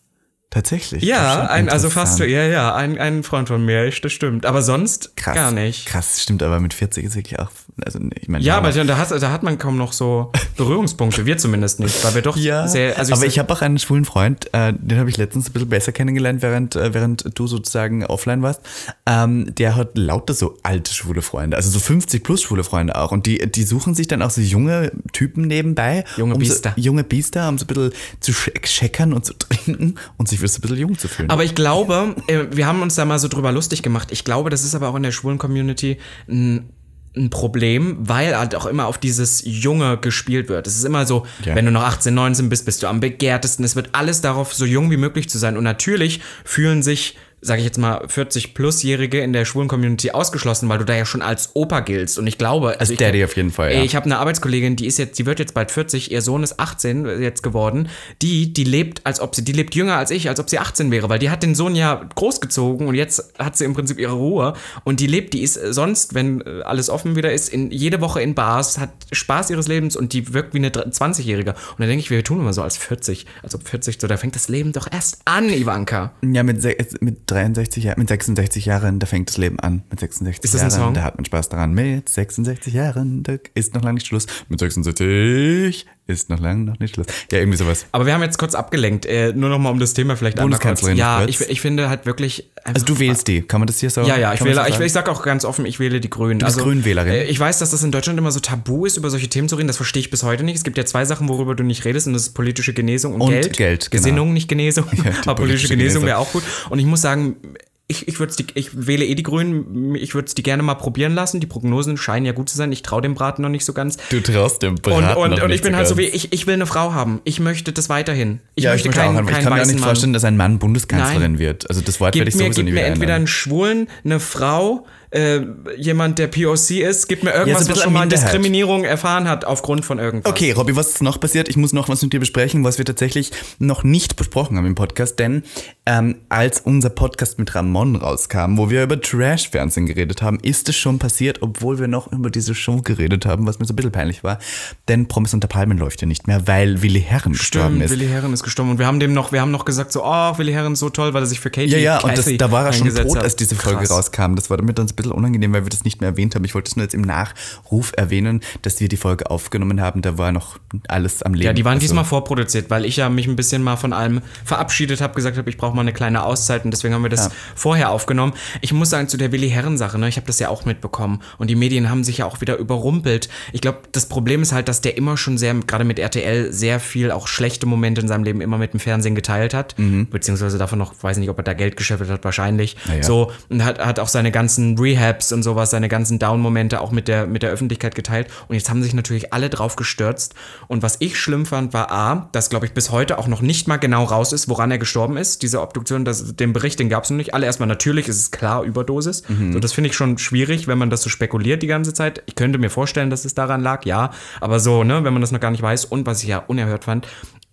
Tatsächlich. Ja, ein, also fast, ja, ja, ein, ein Freund von mir, das stimmt. Aber sonst Krass. gar nicht. Krass, stimmt, aber mit 40 ist wirklich auch, also ich meine. Ja, aber da hat, da hat man kaum noch so Berührungspunkte. Wir zumindest nicht, weil wir doch Ja, sehr. Also aber sag- ich habe auch einen schwulen Freund, äh, den habe ich letztens ein bisschen besser kennengelernt, während, äh, während du sozusagen offline warst. Ähm, der hat lauter so alte schwule Freunde, also so 50 plus schwule Freunde auch. Und die, die suchen sich dann auch so junge Typen nebenbei. Junge um Biester. So, junge Biester, um so ein bisschen zu sch- scheckern und zu trinken und sich so ein bisschen jung zu fühlen. Aber ich glaube, äh, wir haben uns da mal so drüber lustig gemacht. Ich glaube, das ist aber auch in der schwulen Community ein, ein Problem, weil halt auch immer auf dieses Junge gespielt wird. Es ist immer so, Ja. wenn du noch 18, 19 bist, bist du am begehrtesten. Es wird alles darauf, so jung wie möglich zu sein. Und natürlich fühlen sich sage ich jetzt mal, 40-Plus-Jährige in der schwulen Community ausgeschlossen, weil du da ja schon als Opa giltst. Und ich glaube, also ich, Daddy auf jeden Fall, ja. Ich habe eine Arbeitskollegin, die ist jetzt, die wird jetzt bald 40, ihr Sohn ist 18 jetzt geworden. Die, die lebt, als ob sie, die lebt jünger als ich, als ob sie 18 wäre, weil die hat den Sohn ja großgezogen und jetzt hat sie im Prinzip ihre Ruhe. Und die lebt, die ist sonst, wenn äh, alles offen wieder ist, in, jede Woche in Bars, hat Spaß ihres Lebens und die wirkt wie eine 20-Jährige. Und dann denke ich, wir tun immer so als 40, als ob 40 so, da fängt das Leben doch erst an, Ivanka. Ja, mit, mit 63 Jahren, mit 66 Jahren, da fängt das Leben an. Mit 66 Ist das ein Jahren, Song? da hat man Spaß daran. Mit 66 Jahren, da ist noch lange nicht Schluss. Mit 66 ist noch lange noch nicht Schluss. Ja, irgendwie sowas. Aber wir haben jetzt kurz abgelenkt, äh, nur noch mal um das Thema vielleicht. Bundeskanzlerin Ja, ich, ich finde halt wirklich. Also du wählst die, kann man das hier so Ja, ja, ich wähle, ich, ich sag auch ganz offen, ich wähle die Grünen. Du bist Grünwählerin. Äh, ich weiß, dass das in Deutschland immer so tabu ist, über solche Themen zu reden. Das verstehe ich bis heute nicht. Es gibt ja zwei Sachen, worüber du nicht redest, und das ist politische Genesung und, Und Geld. Geld, genau. Gesinnung, nicht Genesung. die Aber politische politische Genesung Genesung. wäre auch gut. Und ich muss sagen, ich, ich, die, ich wähle eh die Grünen. Ich würde es die gerne mal probieren lassen. Die Prognosen scheinen ja gut zu sein. Ich traue dem Braten noch nicht so ganz. Du traust dem Und, Braten und, noch und nicht ich bin halt so wie, ich, ich will eine Frau haben. Ich möchte das weiterhin. Ich ja, möchte ich, möchte keinen, haben. ich keinen kann mir auch nicht Mann. vorstellen, dass ein Mann Bundeskanzlerin wird. Also das Wort werde Gib ich mir, sowieso gib nie mir wieder entweder ändern. einen Schwulen, eine Frau, äh, jemand, der POC ist, gib mir irgendwas, ein was bisschen schon mal. Diskriminierung erfahren hat aufgrund von irgendwas. Okay, Robby, was ist noch passiert? Ich muss noch was mit dir besprechen, was wir tatsächlich noch nicht besprochen haben im Podcast, denn ähm, als unser Podcast mit Ramon rauskam, wo wir über Trash-Fernsehen geredet haben, ist es schon passiert, obwohl wir noch über diese Show geredet haben, was mir so ein bisschen peinlich war. Denn Promis unter Palmen läuft ja nicht mehr, weil Willi Herren gestorben Stimmt, ist. Willi Herren ist gestorben und wir haben dem noch, wir haben noch gesagt so, oh, Willi Herren ist so toll, weil er sich für Katie ja, ja, und das, Kathy da war er schon tot, hat. als diese Folge Krass. rauskam. Das war damit uns ein bisschen unangenehm, weil wir das nicht mehr erwähnt haben. Ich wollte es nur jetzt im Nachruf erwähnen, dass wir die Folge aufgenommen haben. Da war noch alles am Leben. Ja, die waren Also- diesmal vorproduziert, weil ich ja mich ein bisschen mal von allem verabschiedet habe, gesagt habe, ich brauche mal eine kleine Auszeit und deswegen haben wir das Ja. vorher aufgenommen. Ich muss sagen, zu der Willi Herren Sache, ne, ich habe das ja auch mitbekommen und die Medien haben sich ja auch wieder überrumpelt. Ich glaube, das Problem ist halt, dass der immer schon sehr, gerade mit RTL, sehr viel auch schlechte Momente in seinem Leben immer mit dem Fernsehen geteilt hat, beziehungsweise davon noch, weiß nicht, ob er da Geld gescheffelt hat, wahrscheinlich. Mhm. Naja. So, und hat, hat auch seine ganzen Rehabs und sowas, seine ganzen Down-Momente auch mit der, mit der Öffentlichkeit geteilt. Und jetzt haben sich natürlich alle drauf gestürzt. Und was ich schlimm fand, war A, dass, glaube ich, bis heute auch noch nicht mal genau raus ist, woran er gestorben ist. Diese Obduktion, das, den Bericht, den gab es noch nicht. Alle erstmal natürlich ist es klar, Überdosis. So, das finde ich schon schwierig, wenn man das so spekuliert die ganze Zeit. Ich könnte mir vorstellen, dass es daran lag, ja. Aber so, ne, wenn man das noch gar nicht weiß. Und was ich ja unerhört fand,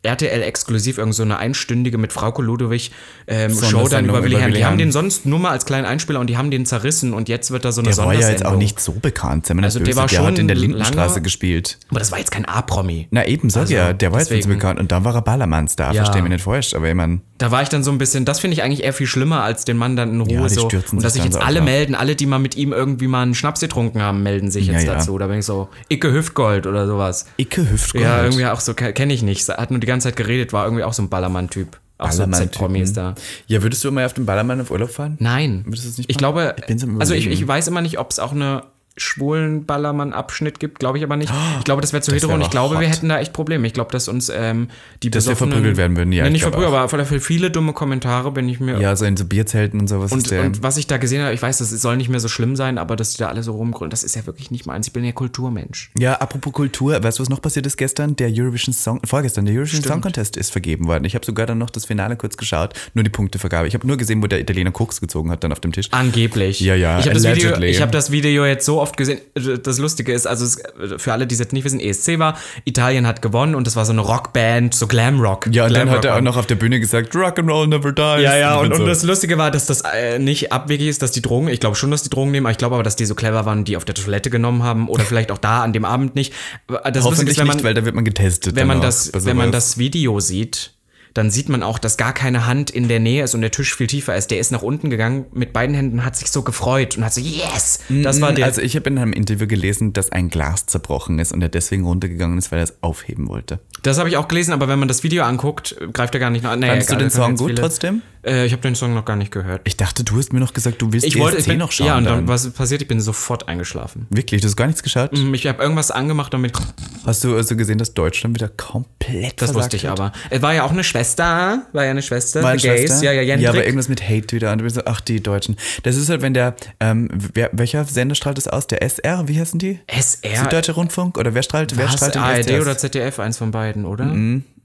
RTL exklusiv irgend so eine einstündige mit Frauke Ludwig ähm, Show dann Sondersendung über Willi. Willi Die haben den sonst nur mal als kleinen Einspieler und die haben den zerrissen und jetzt wird da so eine Der war ja Sondersendung. jetzt auch nicht so bekannt. Mir Also nicht der war der hat schon in der Lindenstraße lange- gespielt. Aber das war jetzt kein A-Promi. Na eben, sag Also, ja, der war jetzt nicht so deswegen- bekannt. Und dann war er Ballermann-Star, Ja. versteh mich nicht falsch. Aber ich mein, Da war ich dann so ein bisschen, das finde ich eigentlich eher viel schlimmer, als den Mann dann in Ruhe Ja, so. Und dass sich jetzt alle ab. melden, alle, die mal mit ihm irgendwie mal einen Schnaps getrunken haben, melden sich jetzt ja. dazu. Da bin ich so, Icke Hüftgold oder sowas. Icke Hüftgold. Ja, irgendwie auch so, kenne ich nicht. Hat nur die ganze Zeit geredet, war irgendwie auch so ein Ballermann-Typ. Auch so Ballermann-Typen. Z-Promis da. Ja, würdest du mal auf den Ballermann auf Urlaub fahren? Nein. Würdest du es nicht ich machen? glaube, Ich am also ich, ich weiß immer nicht, ob es auch eine schwulen Ballermann-Abschnitt gibt, glaube ich aber nicht. Ich glaube, das wäre zu Das hetero wär und ich glaube, wir hot. hätten da echt Probleme. Ich glaube, dass uns ähm, die Dass wir verprügelt werden würden, ja, Nee, ich nicht verprügelt, aber Fälle viele dumme Kommentare bin ich mir Ja, so in so Bierzelten und sowas und, ist der. und was ich da gesehen habe, ich weiß, das soll nicht mehr so schlimm sein, aber dass die da alle so rumgründen, das ist ja wirklich nicht meins. Ich bin ja Kulturmensch. Ja, apropos Kultur, weißt du, was noch passiert ist gestern? Der Eurovision Song, vorgestern, der Eurovision Song Contest ist vergeben worden. Ich habe sogar dann noch das Finale kurz geschaut, nur die Punktevergabe. Ich habe nur gesehen, wo der Italiener Koks gezogen hat dann auf dem Tisch. Angeblich. Ja, ja, Ich habe das, Video, ich hab das Video jetzt so oft gesehen. Das Lustige ist, also es, für alle, die es jetzt nicht wissen, ESC war, Italien hat gewonnen und das war so eine Rockband, so Glamrock. Ja, und dann Glamrock hat er auch noch auf der Bühne gesagt, Rock'n'Roll never dies. Ja, ja, und, und so. das Lustige war, dass das äh, nicht abwegig ist, dass die Drogen, ich glaube schon, dass die Drogen nehmen, aber ich glaube aber, dass die so clever waren, die auf der Toilette genommen haben oder vielleicht auch da an dem Abend nicht. Das Hoffentlich ist, wenn man, nicht, weil da wird man getestet. wenn man dann das, wenn man das Video sieht, dann sieht man auch, dass gar keine Hand in der Nähe ist und der Tisch viel tiefer ist. Der ist nach unten gegangen mit beiden Händen, hat sich so gefreut und hat so, yes! Das war der. Also ich habe in einem Interview gelesen, dass ein Glas zerbrochen ist und er deswegen runtergegangen ist, weil er es aufheben wollte. das habe ich auch gelesen, aber wenn man das Video anguckt, greift er gar nicht an. Naja, Fandest du den Song gut viele- trotzdem? Äh, ich habe den Song noch gar nicht gehört. Ich dachte, du hast mir noch gesagt, du willst Ich wollte, ich DSC bin, noch schauen. ja, und dann, dann. was ist passiert? Ich bin sofort eingeschlafen. Wirklich, du hast gar nichts geschaut? Ich habe irgendwas angemacht damit. Hast du also gesehen, dass Deutschland wieder komplett Das wusste ich hat? aber. Es war ja auch eine Schwester, war ja eine Schwester. The Gays. Schwester? Ja, ja, ja, aber Jendrik. irgendwas mit Hate wieder. Und du bist so, ach, die Deutschen. Das ist halt, wenn der, ähm, wer, welcher Sender strahlt das aus? Der SR? Wie heißen die? SR. Süddeutsche Rundfunk? Oder wer strahlt, wer Was, strahlt den ARD oder ZDF, eins von beiden, oder?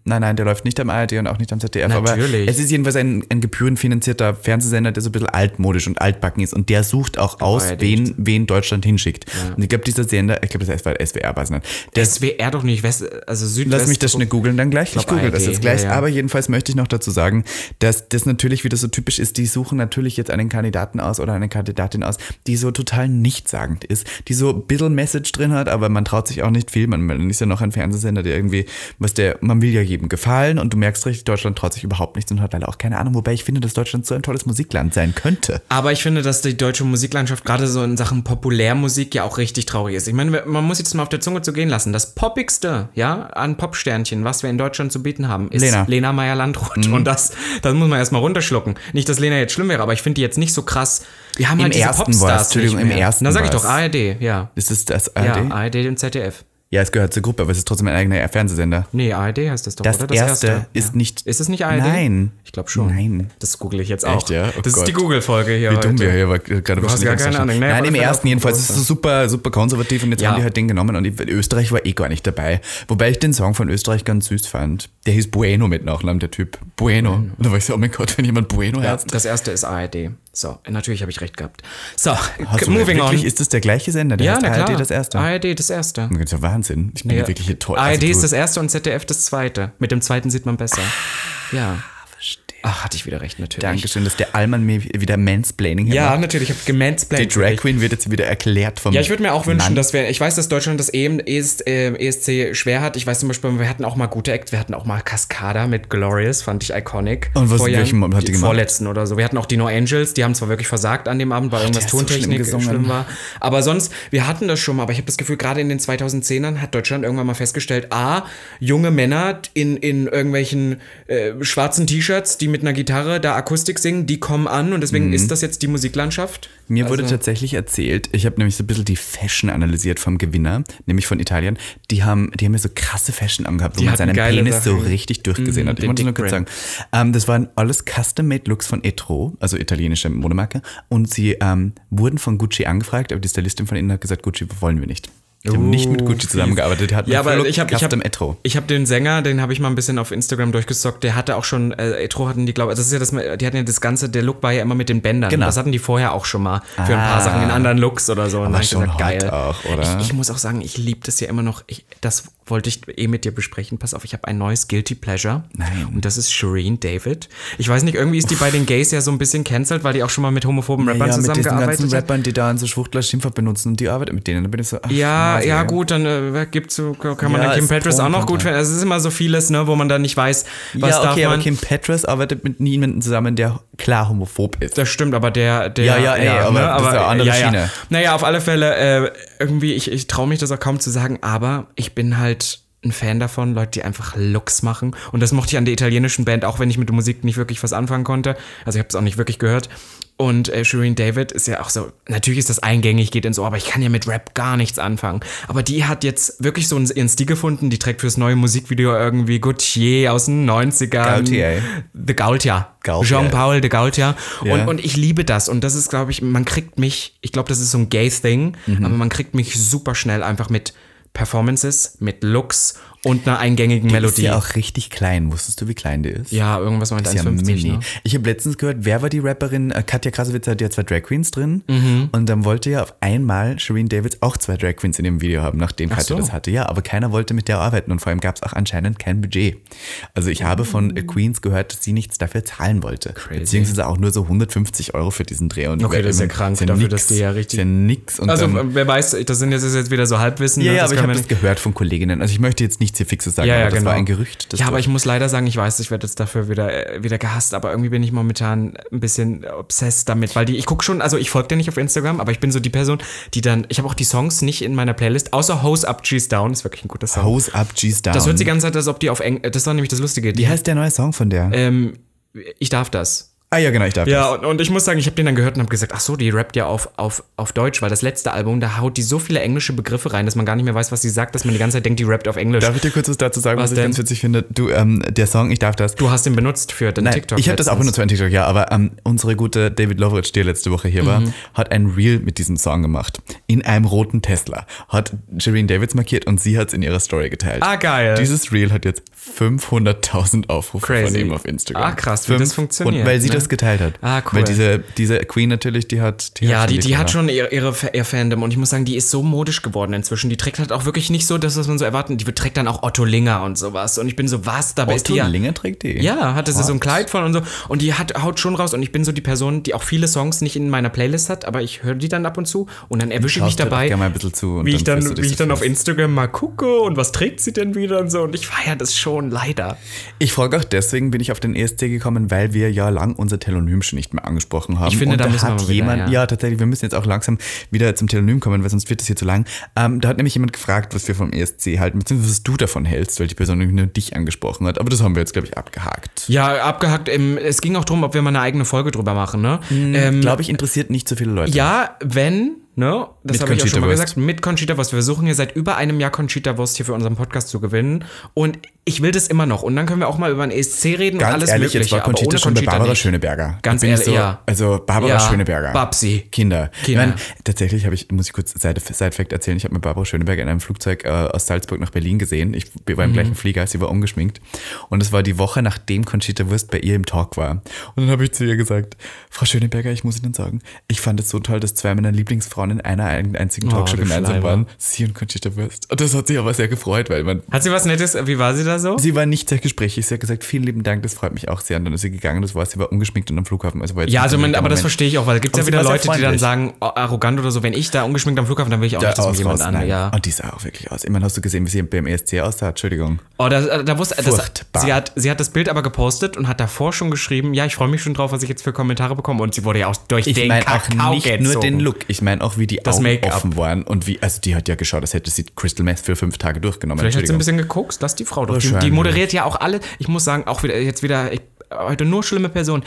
Nein, nein, der läuft nicht am ARD und auch nicht am ZDF. Natürlich. Aber es ist jedenfalls ein, ein gebührenfinanzierter Fernsehsender, der so ein bisschen altmodisch und altbacken ist. Und der sucht auch aus, wen, wen Deutschland hinschickt. Und ich glaube, dieser Sender, ich glaube, das war SWR, weiß nicht. Der SWR doch nicht, West, also Südwest. Lass mich das schnell googeln dann gleich. Ich, glaub, google das ARD, jetzt gleich. ja, ja. Aber jedenfalls möchte ich noch dazu sagen, dass das natürlich wieder so typisch ist. Die suchen natürlich jetzt einen Kandidaten aus oder eine Kandidatin aus, die so total nichtssagend ist, die so ein bisschen Message drin hat, aber man traut sich auch nicht viel. Man, man ist ja noch ein Fernsehsender, der irgendwie, was der, man will ja jedem gefallen und du merkst richtig, Deutschland traut sich überhaupt nichts und hat leider auch keine Ahnung. Wobei ich finde, dass Deutschland so ein tolles Musikland sein könnte. Aber ich finde, dass die deutsche Musiklandschaft gerade so in Sachen Populärmusik ja auch richtig traurig ist. Ich meine, man muss jetzt mal auf der Zunge zu gehen lassen. Das poppigste, ja, an Popsternchen, was wir in Deutschland zu bieten haben, ist Lena. Lena, Meyer-Landrut. Und das, das muss man erstmal runterschlucken. Nicht, dass Lena jetzt schlimm wäre, aber ich finde die jetzt nicht so krass. Wir haben Im halt diese ersten Popstars Entschuldigung, im ersten Na, sag ich doch, ARD, ja. Ist es das Ja, ARD? ARD und ZDF. Ja, es gehört zur Gruppe, aber es ist trotzdem ein eigener Fernsehsender. Nee, ARD heißt das doch, Das, oder? erste ist nicht. Ist es nicht ARD? Nein. Ich glaube schon. Nein. Das google ich jetzt auch. Echt, ja? Oh das Gott. ist die Google-Folge hier Wie heute. dumm wir hier war, gerade Du hast gar keine Ahnung. Nein, auf im ersten jedenfalls. Es ist so super, super konservativ und jetzt Ja. haben die halt den genommen und ich, Österreich war eh gar nicht dabei. Wobei ich den Song von Österreich ganz süß fand. Der hieß Bueno mit Nachnamen, der Typ. Bueno. Und da war ich so, oh mein Gott, wenn jemand Bueno Ja, heißt. das erste ist ARD. So, natürlich habe ich recht gehabt. So, Hast du moving wirklich, on. Ist das der gleiche Sender? Der ja, heißt na klar. ARD das erste. ARD das erste. Das ja Wahnsinn. Ich bin Ja. wirklich toll. ARD Also ist das erste und ZDF das zweite. Mit dem zweiten sieht man besser. ja. Ach, hatte ich wieder recht, natürlich. Dankeschön, dass der Allmann mir wieder Mansplaining hier Ja, natürlich, ich habe Die gemansplained. Drag Queen wird jetzt wieder erklärt vom Ja, ich würde mir auch wünschen, Mann. dass wir, ich weiß, dass Deutschland das EM, ES, äh, ESC schwer hat. Ich weiß zum Beispiel, wir hatten auch mal gute Acts, wir hatten auch mal Cascada mit Glorious, fand ich iconic. Und was- welchen hat die gemacht? Vorletzten oder so. Wir hatten auch die No Angels, die haben zwar wirklich versagt an dem Abend, weil irgendwas der hat so schlimm Tontechnik schlimm war. Aber sonst, wir hatten das schon mal, aber ich habe das Gefühl, gerade in den 2010ern hat Deutschland irgendwann mal festgestellt, A, junge Männer in, in irgendwelchen äh, schwarzen T-Shirts, die mit einer Gitarre da Akustik singen, die kommen an und deswegen ist das jetzt die Musiklandschaft. Mir wurde Also- tatsächlich erzählt, ich habe nämlich so ein bisschen die Fashion analysiert vom Gewinner, nämlich von Italien. Die haben, die haben ja so krasse Fashion angehabt, wo Die man seinen Penis so Sachen. richtig durchgesehen Mhm, hat. Ich wollte nur kurz sagen. Ähm, das waren alles Custom-Made Looks von Etro, also italienische Modemarke. Und sie ähm, wurden von Gucci angefragt, aber die Stylistin von ihnen hat gesagt, Gucci wollen wir nicht. Die haben nicht mit Gucci fies. zusammengearbeitet, die hatten Ja, aber Look ich habe ich hab, Etro. ich hab den Sänger, den habe ich mal ein bisschen auf Instagram durchgesockt. Der hatte auch schon, äh, Etro hatten die, glaube das ist ja das, die hatten ja das ganze, der Look war ja immer mit den Bändern. Genau. Das hatten die vorher auch schon mal für ein paar Ah. Sachen in anderen Looks oder so. Und Aber dann ich schon gesagt, geil. auch, oder? Ich, ich muss auch sagen, ich liebe das ja immer noch. Ich, das wollte ich eh mit dir besprechen. Pass auf, ich habe ein neues Guilty Pleasure. Nein. Und das ist Shireen David. Ich weiß nicht, irgendwie ist die bei den Gays ja so ein bisschen cancelled, weil die auch schon mal mit homophoben Rappern Ja, mit diesen zusammengearbeitet ganzen hat. Rappern, die da so Schwuchtler Schimpfwort benutzen und die arbeitet mit denen. Da bin ich so, ach, Ja, Mother. ja, gut, dann äh, gibt's so, kann man Ja, dann Kim Petras auch noch gut finden. Also es ist immer so vieles, ne, wo man dann nicht weiß, was ja, darf okay, man. aber Kim Petras arbeitet mit niemandem zusammen, der klar homophob ist. das stimmt, aber der, der. Ja, ja, ey, aber das ist eine andere Schiene. Naja, auf alle Fälle, äh, irgendwie, ich, ich traue mich das auch kaum zu sagen, aber ich bin halt ein Fan davon, Leute, die einfach Looks machen. Und das mochte ich an der italienischen Band, auch wenn ich mit der Musik nicht wirklich was anfangen konnte. Also ich habe es auch nicht wirklich gehört. Und äh, Shireen David ist ja auch so, natürlich ist das eingängig, geht ins Ohr, aber ich kann ja mit Rap gar nichts anfangen. Aber die hat jetzt wirklich so ihren Stil gefunden, die trägt fürs neue Musikvideo irgendwie Gautier aus den 90ern. Gaultier. The Gaultier. Gaultier. Jean-Paul de Gaultier. Ja. Und, und ich liebe das. Und das ist, glaube ich, man kriegt mich, ich glaube, das ist so ein Gay-Thing, Mhm. aber man kriegt mich super schnell einfach mit Performances, mit Looks und einer eingängigen Die Melodie. ist ja auch richtig klein. Wusstest du, wie klein die ist? ja, irgendwas meint ist ja 1,50. mini. Ne? Ich habe letztens gehört, wer war die Rapperin? Äh, Katja Krasowitz hat ja zwei Drag Queens drin. Mhm. Und dann wollte ja auf einmal Shireen Davids auch zwei Drag Queens in dem Video haben, nachdem Katja so. das hatte. Ja, aber keiner wollte mit der arbeiten und vor allem gab es auch anscheinend kein Budget. Also ich habe von äh, Queens gehört, dass sie nichts dafür zahlen wollte. Crazy. Beziehungsweise auch nur so 150 Euro für diesen Dreh. Und Okay, das ist ja krank, ist dafür, nix, dass die ja richtig- Ist ja nix. Und Also, dann, wer weiß, das sind jetzt, ist jetzt wieder so Halbwissen. ja, ne? ja, aber ich habe das gehört von Kolleginnen. Also ich möchte jetzt nichts hier Fixes sagen, Ja, aber ja, das genau. war ein Gerücht. Ja, aber ich muss leider sagen, ich weiß, ich werde jetzt dafür wieder, äh, wieder gehasst, aber irgendwie bin ich momentan ein bisschen obsessed damit, weil die, ich gucke schon, also ich folge dir nicht auf Instagram, aber ich bin so die Person, die dann, ich habe auch die Songs nicht in meiner Playlist, außer Hose Up, G's Down, ist wirklich ein guter Song. Hose up, G's down. das hört sich die ganze Zeit, als ob die auf Englisch, das war nämlich das Lustige. Die, Wie heißt der neue Song von der? ähm, ich darf das. Ah ja, genau, ich darf Ja, und, und ich muss sagen, ich habe den dann gehört und habe gesagt, ach so, die rappt ja auf, auf, auf Deutsch, weil das letzte Album, da haut die so viele englische Begriffe rein, dass man gar nicht mehr weiß, was sie sagt, dass man die ganze Zeit denkt, die rappt auf Englisch. Darf ich dir kurz was dazu sagen, was, Was ich ganz witzig finde? Du, ähm, der Song, ich darf das. du hast den benutzt für den Nein, TikTok. ich habe das auch benutzt für einen TikTok, ja, aber ähm, unsere gute David Loveridge, die letzte Woche hier Mhm. war, hat ein Reel mit diesem Song gemacht. In einem roten Tesla. Hat Shireen Davids markiert und sie hat es in ihrer Story geteilt. Ah, geil. Dieses Reel hat jetzt 500.000 Aufrufe von Crazy. ihm auf Instagram. Ah, krass, wie das funktioniert, Und weil sie ne? Das geteilt hat. Ah, cool. Weil diese, diese Queen natürlich, die hat... Die Ja, hat die, die hat schon ihre, ihre, ihr Fandom und ich muss sagen, die ist so modisch geworden inzwischen. Die trägt halt auch wirklich nicht so das, was man so erwartet. Die trägt dann auch Otto Linger und sowas. Und ich bin so, was? Dabei ist die Otto. Linger trägt die? Ja, hatte sie so ein? Kleid von und so. Und die hat, haut schon raus. Und ich bin so die Person, die auch viele Songs nicht in meiner Playlist hat, aber ich höre die dann ab und zu. Und dann erwische ich mich dabei, mal ein bisschen zu wie ich dann dann, wie ich dann auf. Instagram mal gucke und was trägt sie denn wieder und so. Und ich feiere das schon, leider. Ich frage auch deswegen, bin ich auf den ESC gekommen, weil wir ja lang unser Telonym schon nicht mehr angesprochen haben. Ich finde, und da da müssen wir hat mal wieder, jemand, ja. ja. tatsächlich, wir müssen jetzt auch langsam wieder zum Telonym kommen, weil sonst wird das hier zu lang. Ähm, da hat nämlich jemand gefragt, was wir vom ESC halten, beziehungsweise was du davon hältst, weil die Person nur dich angesprochen hat. Aber das haben wir jetzt, glaube ich, abgehakt. Ja, abgehackt. Ähm, es ging auch darum, ob wir mal eine eigene Folge drüber machen, ne? Ähm, Glaube ich, interessiert nicht so viele Leute. Ja, wenn, ne? Das habe ich auch schon mal Wurst. gesagt. Mit Conchita Wurst. Wir versuchen hier seit über einem Jahr Conchita Wurst hier für unseren Podcast zu gewinnen. Und ich will das immer noch. Und dann können wir auch mal über ein ESC reden und Ganz alles ehrlich, Mögliche. jetzt war Conchita schon bei Conchita Barbara nicht. Schöneberger. Ganz ehrlich, ja. Also Barbara Ja, Schöneberger. Babsi. Kinder. Kinder. Meine, tatsächlich habe ich, muss ich kurz Side- Side-Fact erzählen, ich habe mit Barbara Schöneberger in einem Flugzeug äh, aus Salzburg nach Berlin gesehen. Ich Mhm. war im gleichen Flieger, sie war ungeschminkt. Und es war die Woche, nachdem Conchita Wurst bei ihr im Talk war. Und dann habe ich zu ihr gesagt, Frau Schöneberger, ich muss Ihnen sagen, ich fand es so toll, dass zwei meiner Lieblingsfrauen in einer ein- einzigen Talkshow du gemeinsam Schleimer. waren. Sie und Conchita Wurst. Und das hat sie aber sehr gefreut, weil man Hat sie was Nettes? Wie war sie da so? Sie war nicht sehr gesprächig. Sie hat gesagt, vielen lieben Dank, das freut mich auch sehr. Und dann ist sie gegangen, das war, sie war ungeschminkt und am Flughafen. Also war jetzt ja, also man, aber das Moment. verstehe ich auch, weil es gibt Aber ja wieder Leute, die dann sagen, oh, arrogant oder so, wenn ich da ungeschminkt am Flughafen, dann will ich auch Ja, nicht, dass mich aus, jemand an. Ja. Und die sah auch wirklich aus. Meine, hast du gesehen, wie sie beim ESC aussah? Entschuldigung. Oh, da, da wusste, das, sie, hat, sie hat das Bild aber gepostet und hat davor schon geschrieben, ja, ich freue mich schon drauf, was ich jetzt für Kommentare bekomme. Und sie wurde ja auch durch Ich den meine Kakao auch nicht nur gezogen. den Look, ich meine auch, wie die Das Augen offen waren und wie, also die hat ja geschaut, als hätte sie Crystal Meth für fünf Tage durchgenommen. Vielleicht hat sie ein bisschen gekokst, lass die Frau doch. Die, die moderiert ja auch alle. Ich muss sagen, auch wieder, jetzt wieder, ich, heute nur schlimme Personen.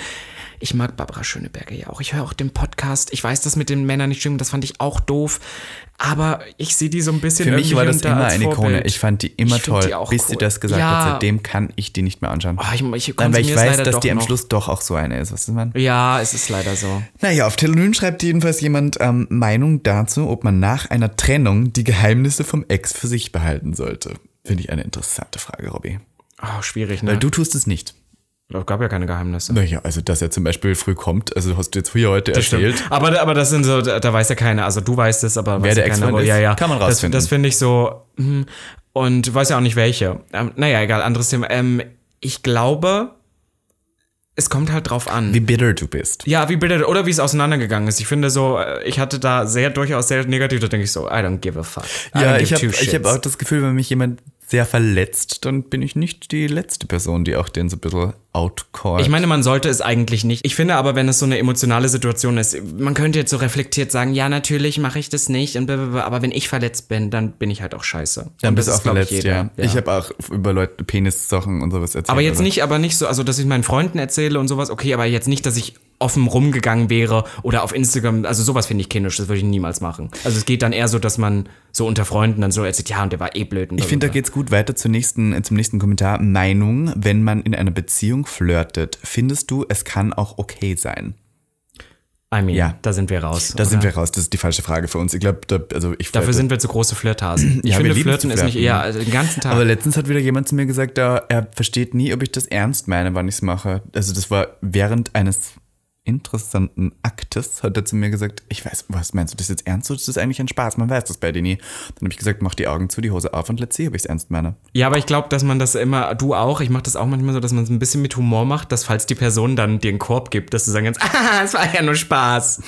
Ich mag Barbara Schöneberger ja auch. Ich höre auch den Podcast. Ich weiß, das mit den Männern nicht stimmt, das fand ich auch doof. Aber ich sehe die so ein bisschen Für mich war das immer eine Ikone. Ich fand die immer toll, die bis cool. sie das gesagt Ja. hat. Seitdem kann ich die nicht mehr anschauen. Oh, ich, ich Dann, weil ich weiß, dass die am. Schluss doch auch so eine ist. Was ist man? Ja, es ist leider so. Naja, auf Telonym schreibt jedenfalls jemand ähm, Meinung dazu, ob man nach einer Trennung die Geheimnisse vom Ex für sich behalten sollte. Finde ich eine interessante Frage, Robby. Oh, schwierig, ne? Weil du tust es nicht. Es gab ja keine Geheimnisse. Naja, also dass er zum Beispiel früh kommt, also hast du jetzt früher heute erzählt. Stimmt. Aber, aber das sind so, da, da weiß ja keiner. Also du weißt es, aber Wer weiß der ja keiner. Ist, ja, ja. kann man Das, rausfinden. das finde ich so. hm. Und weiß ja auch nicht welche. Ähm, naja, egal, anderes Thema. Ähm, ich glaube, es kommt halt drauf an. Wie bitter du bist. ja, wie bitte, oder wie es auseinandergegangen ist. Ich finde so, äh, ich hatte da sehr durchaus sehr negativ, da denke ich so, I don't give a fuck. I Ja, ich habe hab auch das Gefühl, wenn mich jemand sehr verletzt, dann bin ich nicht die letzte Person, die auch den so ein bisschen outcallt. Ich meine, man sollte es eigentlich nicht. Ich finde aber, wenn es so eine emotionale Situation ist, man könnte jetzt so reflektiert sagen, ja, natürlich mache ich das nicht, und blablabla, aber wenn ich verletzt bin, dann bin ich halt auch scheiße. dann Und bist du auch glaub ich, verletzt, jeder. ja. Ich habe auch über Leute Penis-Sachen und sowas erzählt. aber jetzt also- nicht, aber nicht so, also dass ich meinen Freunden erzähle und sowas, okay, aber jetzt nicht, dass ich offen rumgegangen wäre oder auf Instagram, also sowas finde ich kindisch, das würde ich niemals machen. Also es geht dann eher so, dass man so unter Freunden dann so erzählt, ja, und der war eh blöd. Ich finde, da geht's gut weiter zur nächsten, äh, zum nächsten Kommentar. Meinung, wenn man in einer Beziehung flirtet, findest du, es kann auch okay sein? I mean, Ja. da sind wir raus. Da oder? sind wir raus, das ist die falsche Frage für uns. Ich glaube, da, also ich Dafür sind wir zu große Flirthasen. Ich Ja, finde, Flirten zu ist nicht flirten. eher also den ganzen Tag. Aber letztens hat wieder jemand zu mir gesagt, er versteht nie, ob ich das ernst meine, wann ich es mache. Also das war während eines interessanten Aktes, hat er zu mir gesagt, ich weiß, was meinst du das jetzt ernst oder ist das eigentlich ein Spaß? Man weiß das bei dir nie. Dann habe ich gesagt, mach die Augen zu, die Hose auf und let's see, ob ich es ernst meine. Ja, aber ich glaube, dass man das immer, du auch, ich mache das auch manchmal so, dass man es ein bisschen mit Humor macht, dass falls die Person dann dir einen Korb gibt, dass du sagen kannst, ah, es war ja nur Spaß.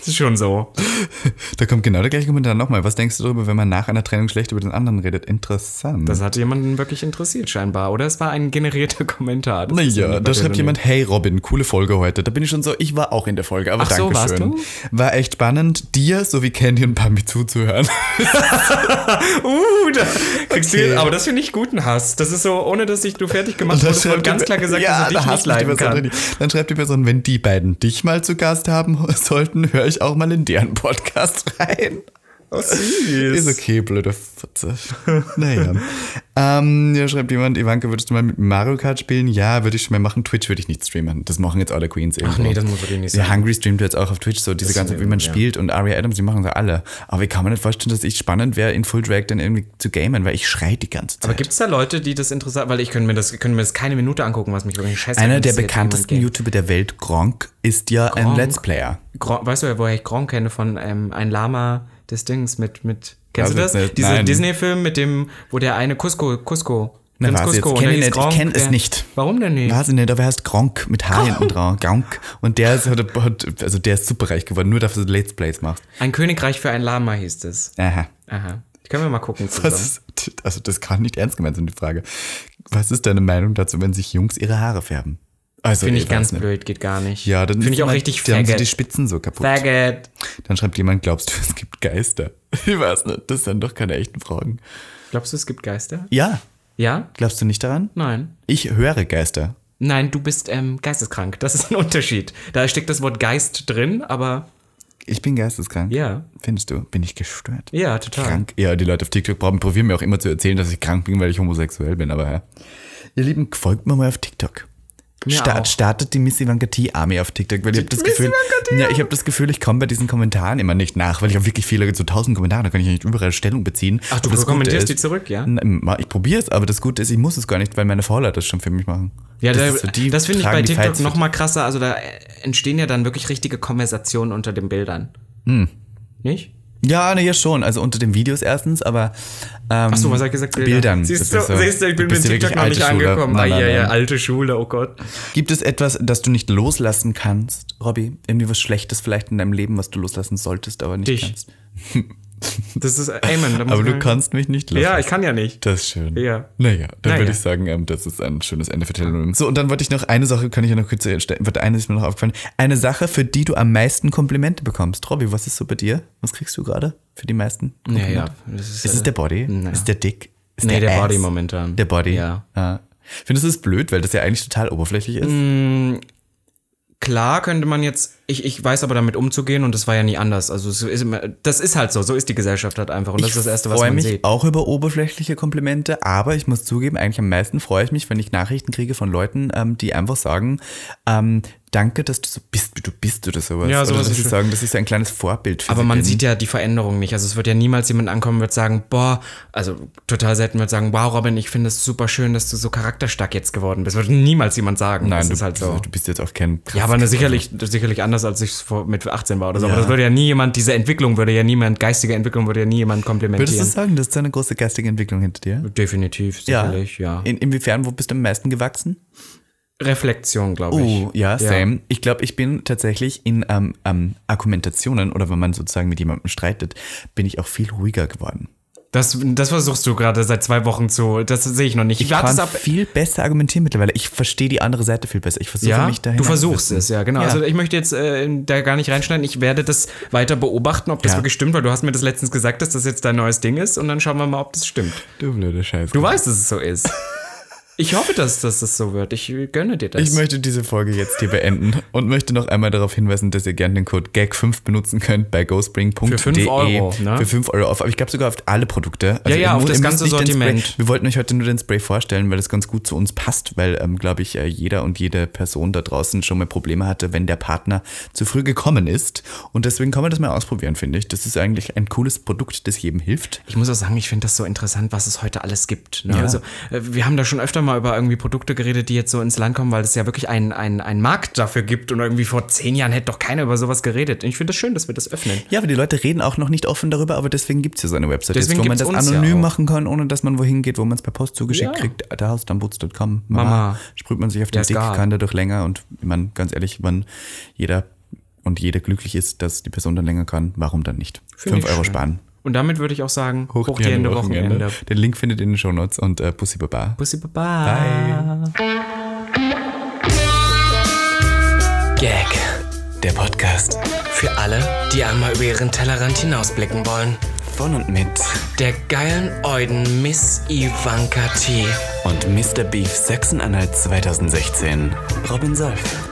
Das ist schon so. Da kommt genau der gleiche Kommentar nochmal. Was denkst du darüber, wenn man nach einer Trennung schlecht über den anderen redet? Interessant. Das hat jemanden wirklich interessiert scheinbar, oder? Es war ein generierter Kommentar. Das Naja, da schreibt jemand, hey Robin, coole Folge heute. Da bin ich schon so, ich war auch in der Folge, aber Ach so, danke warst schön. du? War echt spannend, dir sowie Candy und Pampi zuzuhören. Uh, da kriegst Okay. du, aber das finde ich guten Hass. Das ist so, ohne dass ich du fertig gemacht wurde schreibt ganz klar gesagt, ja, dass ich da dich hasst nicht leiden kann. Dann schreibt die Person, wenn die beiden dich mal zu Gast haben sollten, höre ich auch mal in deren Podcast rein. Oh, Ist okay, blöde Fotze. naja. ähm, hier schreibt jemand, Ivanka, würdest du mal mit Mario Kart spielen? Ja, würde ich schon mal machen. Twitch würde ich nicht streamen. Das machen jetzt alle Queens irgendwo. nee, das muss wirklich nicht Ja, sein. Hungry streamt jetzt auch auf Twitch so diese ganze, wie man ja. spielt und Aria Adams, die machen sie alle. Aber ich kann mir nicht vorstellen, dass ich spannend wäre, in Full Drag dann irgendwie zu gamen, weil ich schrei die ganze Zeit. Aber gibt es da Leute, die das interessant, weil ich könnte mir das, könnte mir das keine Minute angucken, was mich wirklich scheiße Einer der bekanntesten YouTuber der Welt, Gronk, ist ja ein Gronkh? Let's Player. geht. Gron, weißt du, woher ich Gronk kenne von ähm, ein Lama des Dings mit, mit kennst Weiß du es das? Dieser. Disney-Film mit dem, wo der eine Cusco, Cusco, Na, Prinz jetzt? Cusco, Kenn ich nicht, ich Gronk, kenn es nicht. Warum denn nicht? Weiß ich nicht, aber er heißt Gronk mit H hinten dran. Gronk. Und der ist, also der ist superreich geworden, nur dafür, dass du Let's Plays machst. Ein Königreich für ein Lama hieß das. Aha. Aha. Können wir mal gucken. zusammen. Was ist, also das kann nicht ernst gemeint sein, die Frage. Was ist deine Meinung dazu, wenn sich Jungs ihre Haare färben? Also, Finde ich ganz nicht. blöd, geht gar nicht. Ja, dann Finde ich auch immer- richtig dann haben sie die faggot. Spitzen so kaputt. Faggot. Dann schreibt jemand, glaubst du, es gibt Geister? Ich weiß nicht, das sind doch keine echten Fragen. Glaubst du, es gibt Geister? Ja, Ja? glaubst du nicht daran? Nein. Ich höre Geister. Nein, du bist ähm, geisteskrank. Das ist ein Unterschied. Da steckt das Wort Geist drin, aber Ich bin geisteskrank. ja. Findest du? Bin ich gestört? Ja, total. Krank? Ja, die Leute auf TikTok probieren mir auch immer zu erzählen, dass ich krank bin, weil ich homosexuell bin, aber ja. Ihr Lieben, folgt mir mal auf TikTok. Start, startet die Miss Ivanka T Army auf TikTok, weil ich habe das Miss Gefühl, ja, ich habe das Gefühl, ich komme bei diesen Kommentaren immer nicht nach, weil ich habe wirklich viele, so tausend Kommentare, da kann ich nicht überall Stellung beziehen. Ach, du kommentierst die zurück, ja? Ich probiere es, aber das Gute ist, ich muss es gar nicht, weil meine Follower das schon für mich machen. Ja, das, da, so, das finde ich bei TikTok noch mal krasser. Also da entstehen ja dann wirklich richtige Konversationen unter den Bildern. Hm. Nicht? Ja, ne, ja schon. Also unter den Videos erstens, aber ähm, Achso, was ich gesagt? Bilder. Bildern. Siehst du, so- siehst du, ich bin mit ja TikTok noch nicht Schule. angekommen. Nein, ja, nein, ja, nein. alte Schule, oh Gott. Gibt es etwas, das du nicht loslassen kannst, Robby? Irgendwie was Schlechtes vielleicht in deinem Leben, was du loslassen solltest, aber nicht Dich. kannst? Das ist Amen. da muss Aber du man- kannst mich nicht loslassen. Ja, ich kann ja nicht. Das ist schön. Ja. Naja, dann Naja. würde ich sagen, ähm, das ist ein schönes Ende für Telenovela. So, und dann wollte ich noch eine Sache, kann ich ja noch kurz stellen. Warte, eine ist mir noch aufgefallen. Eine Sache, für die du am meisten Komplimente bekommst. Robby, was ist so bei dir? Was kriegst du gerade für die meisten? Ja, ja. Komplimente? Das ist, Ist es der Body? Naja. Ist der Dick? Ist Nee, der Ass? Body momentan. Der Body? Ja. Ah. Findest du das blöd, weil das ja eigentlich total oberflächlich ist? Mm, Klar könnte man jetzt, ich, ich weiß aber damit umzugehen und das war ja nie anders. Also es ist immer, das ist halt so, so ist die Gesellschaft halt einfach und das ist das Erste, was freue man mich sieht. auch über oberflächliche Komplimente, aber ich muss zugeben, eigentlich am meisten freue ich mich, wenn ich Nachrichten kriege von Leuten, ähm, die einfach sagen, ähm, danke, dass du so bist, wie du bist oder sowas. Ja, oder sowas dass ist sie sagen, dass ich so ein kleines Vorbild für Aber man bin. sieht ja die Veränderung nicht. Also es wird ja niemals jemand ankommen und wird sagen, boah, also total selten wird sagen, wow, Robin, ich finde es super schön, dass du so charakterstark jetzt geworden bist. Wird niemals jemand sagen. Nein, das du, ist halt so. du bist jetzt auch kein Ja, aber ne, sicherlich, sicherlich anders, als ich mit 18 war oder so. Ja. Aber das würde ja nie jemand, diese Entwicklung würde ja niemand, geistige Entwicklung würde ja nie jemand Würdest du komplimentieren. sagen, das ist eine große geistige Entwicklung hinter dir? Definitiv, sicherlich, ja. In, inwiefern, wo bist du am meisten gewachsen? Reflexion, glaube ich. Oh, ja, same. Ich glaube, ich bin tatsächlich in ähm, ähm, Argumentationen oder wenn man sozusagen mit jemandem streitet, bin ich auch viel ruhiger geworden. Das, das versuchst du gerade seit zwei Wochen zu. Das sehe ich noch nicht. Ich, Ich kann viel besser argumentieren mittlerweile. Ich verstehe die andere Seite viel besser. Ich versuche Ja, mich dahin. du versuchst es, ja, genau. Ja. Also ich möchte jetzt äh, da gar nicht reinschneiden. Ich werde das weiter beobachten, ob das Ja. wirklich stimmt, weil du hast mir das letztens gesagt, dass das jetzt dein neues Ding ist und dann schauen wir mal, ob das stimmt. Du blöde Scheiße. Du weißt, dass es so ist. Ich hoffe, dass, dass das so wird. Ich gönne dir das. Ich möchte diese Folge jetzt hier beenden und möchte noch einmal darauf hinweisen, dass ihr gerne den Code GAG5 benutzen könnt bei ghostbring.de. Für 5 Euro, ne? Für 5 Euro auf. Aber ich glaube sogar auf alle Produkte. Also Ja, ja, auf das ganze Sortiment. Wir wollten euch heute nur den Spray vorstellen, weil das ganz gut zu uns passt, weil, ähm, glaube ich, äh, jeder und jede Person da draußen schon mal Probleme hatte, wenn der Partner zu früh gekommen ist. Und deswegen kann man das mal ausprobieren, finde ich. Das ist eigentlich ein cooles Produkt, das jedem hilft. Ich muss auch sagen, ich finde das so interessant, was es heute alles gibt. Ne? Ja. Also, äh, wir haben da schon öfter mal über irgendwie Produkte geredet, die jetzt so ins Land kommen, weil es ja wirklich einen einen Markt dafür gibt. Und irgendwie vor zehn Jahren hätte doch keiner über sowas geredet. Und ich finde es das schön, dass wir das öffnen. Ja, aber die Leute reden auch noch nicht offen darüber, aber deswegen gibt es ja so eine Website, jetzt, Deswegen wo man das ja anonym auch. machen kann, ohne dass man wohin geht, wo man es per Post zugeschickt Ja. kriegt. Dahausdambutz.com. Mama. Sprüht man sich auf den Ja, Dick, kann dadurch länger und meine, ganz ehrlich, wenn jeder und jede glücklich ist, dass die Person dann länger kann, warum dann nicht? Finde Fünf Euro schön. sparen. Und damit würde ich auch sagen, hoch, die Hände, Wochenende. Den Link findet ihr in den Shownotes und äh, Pussy Baba. Bussi Baba. Gag. Der Podcast Für alle, die einmal über ihren Tellerrand hinausblicken wollen. von und mit Der geilen Euden Miss Ivanka T. und Mr. Beef Sachsen-Anhalt 2016. Robin Solf.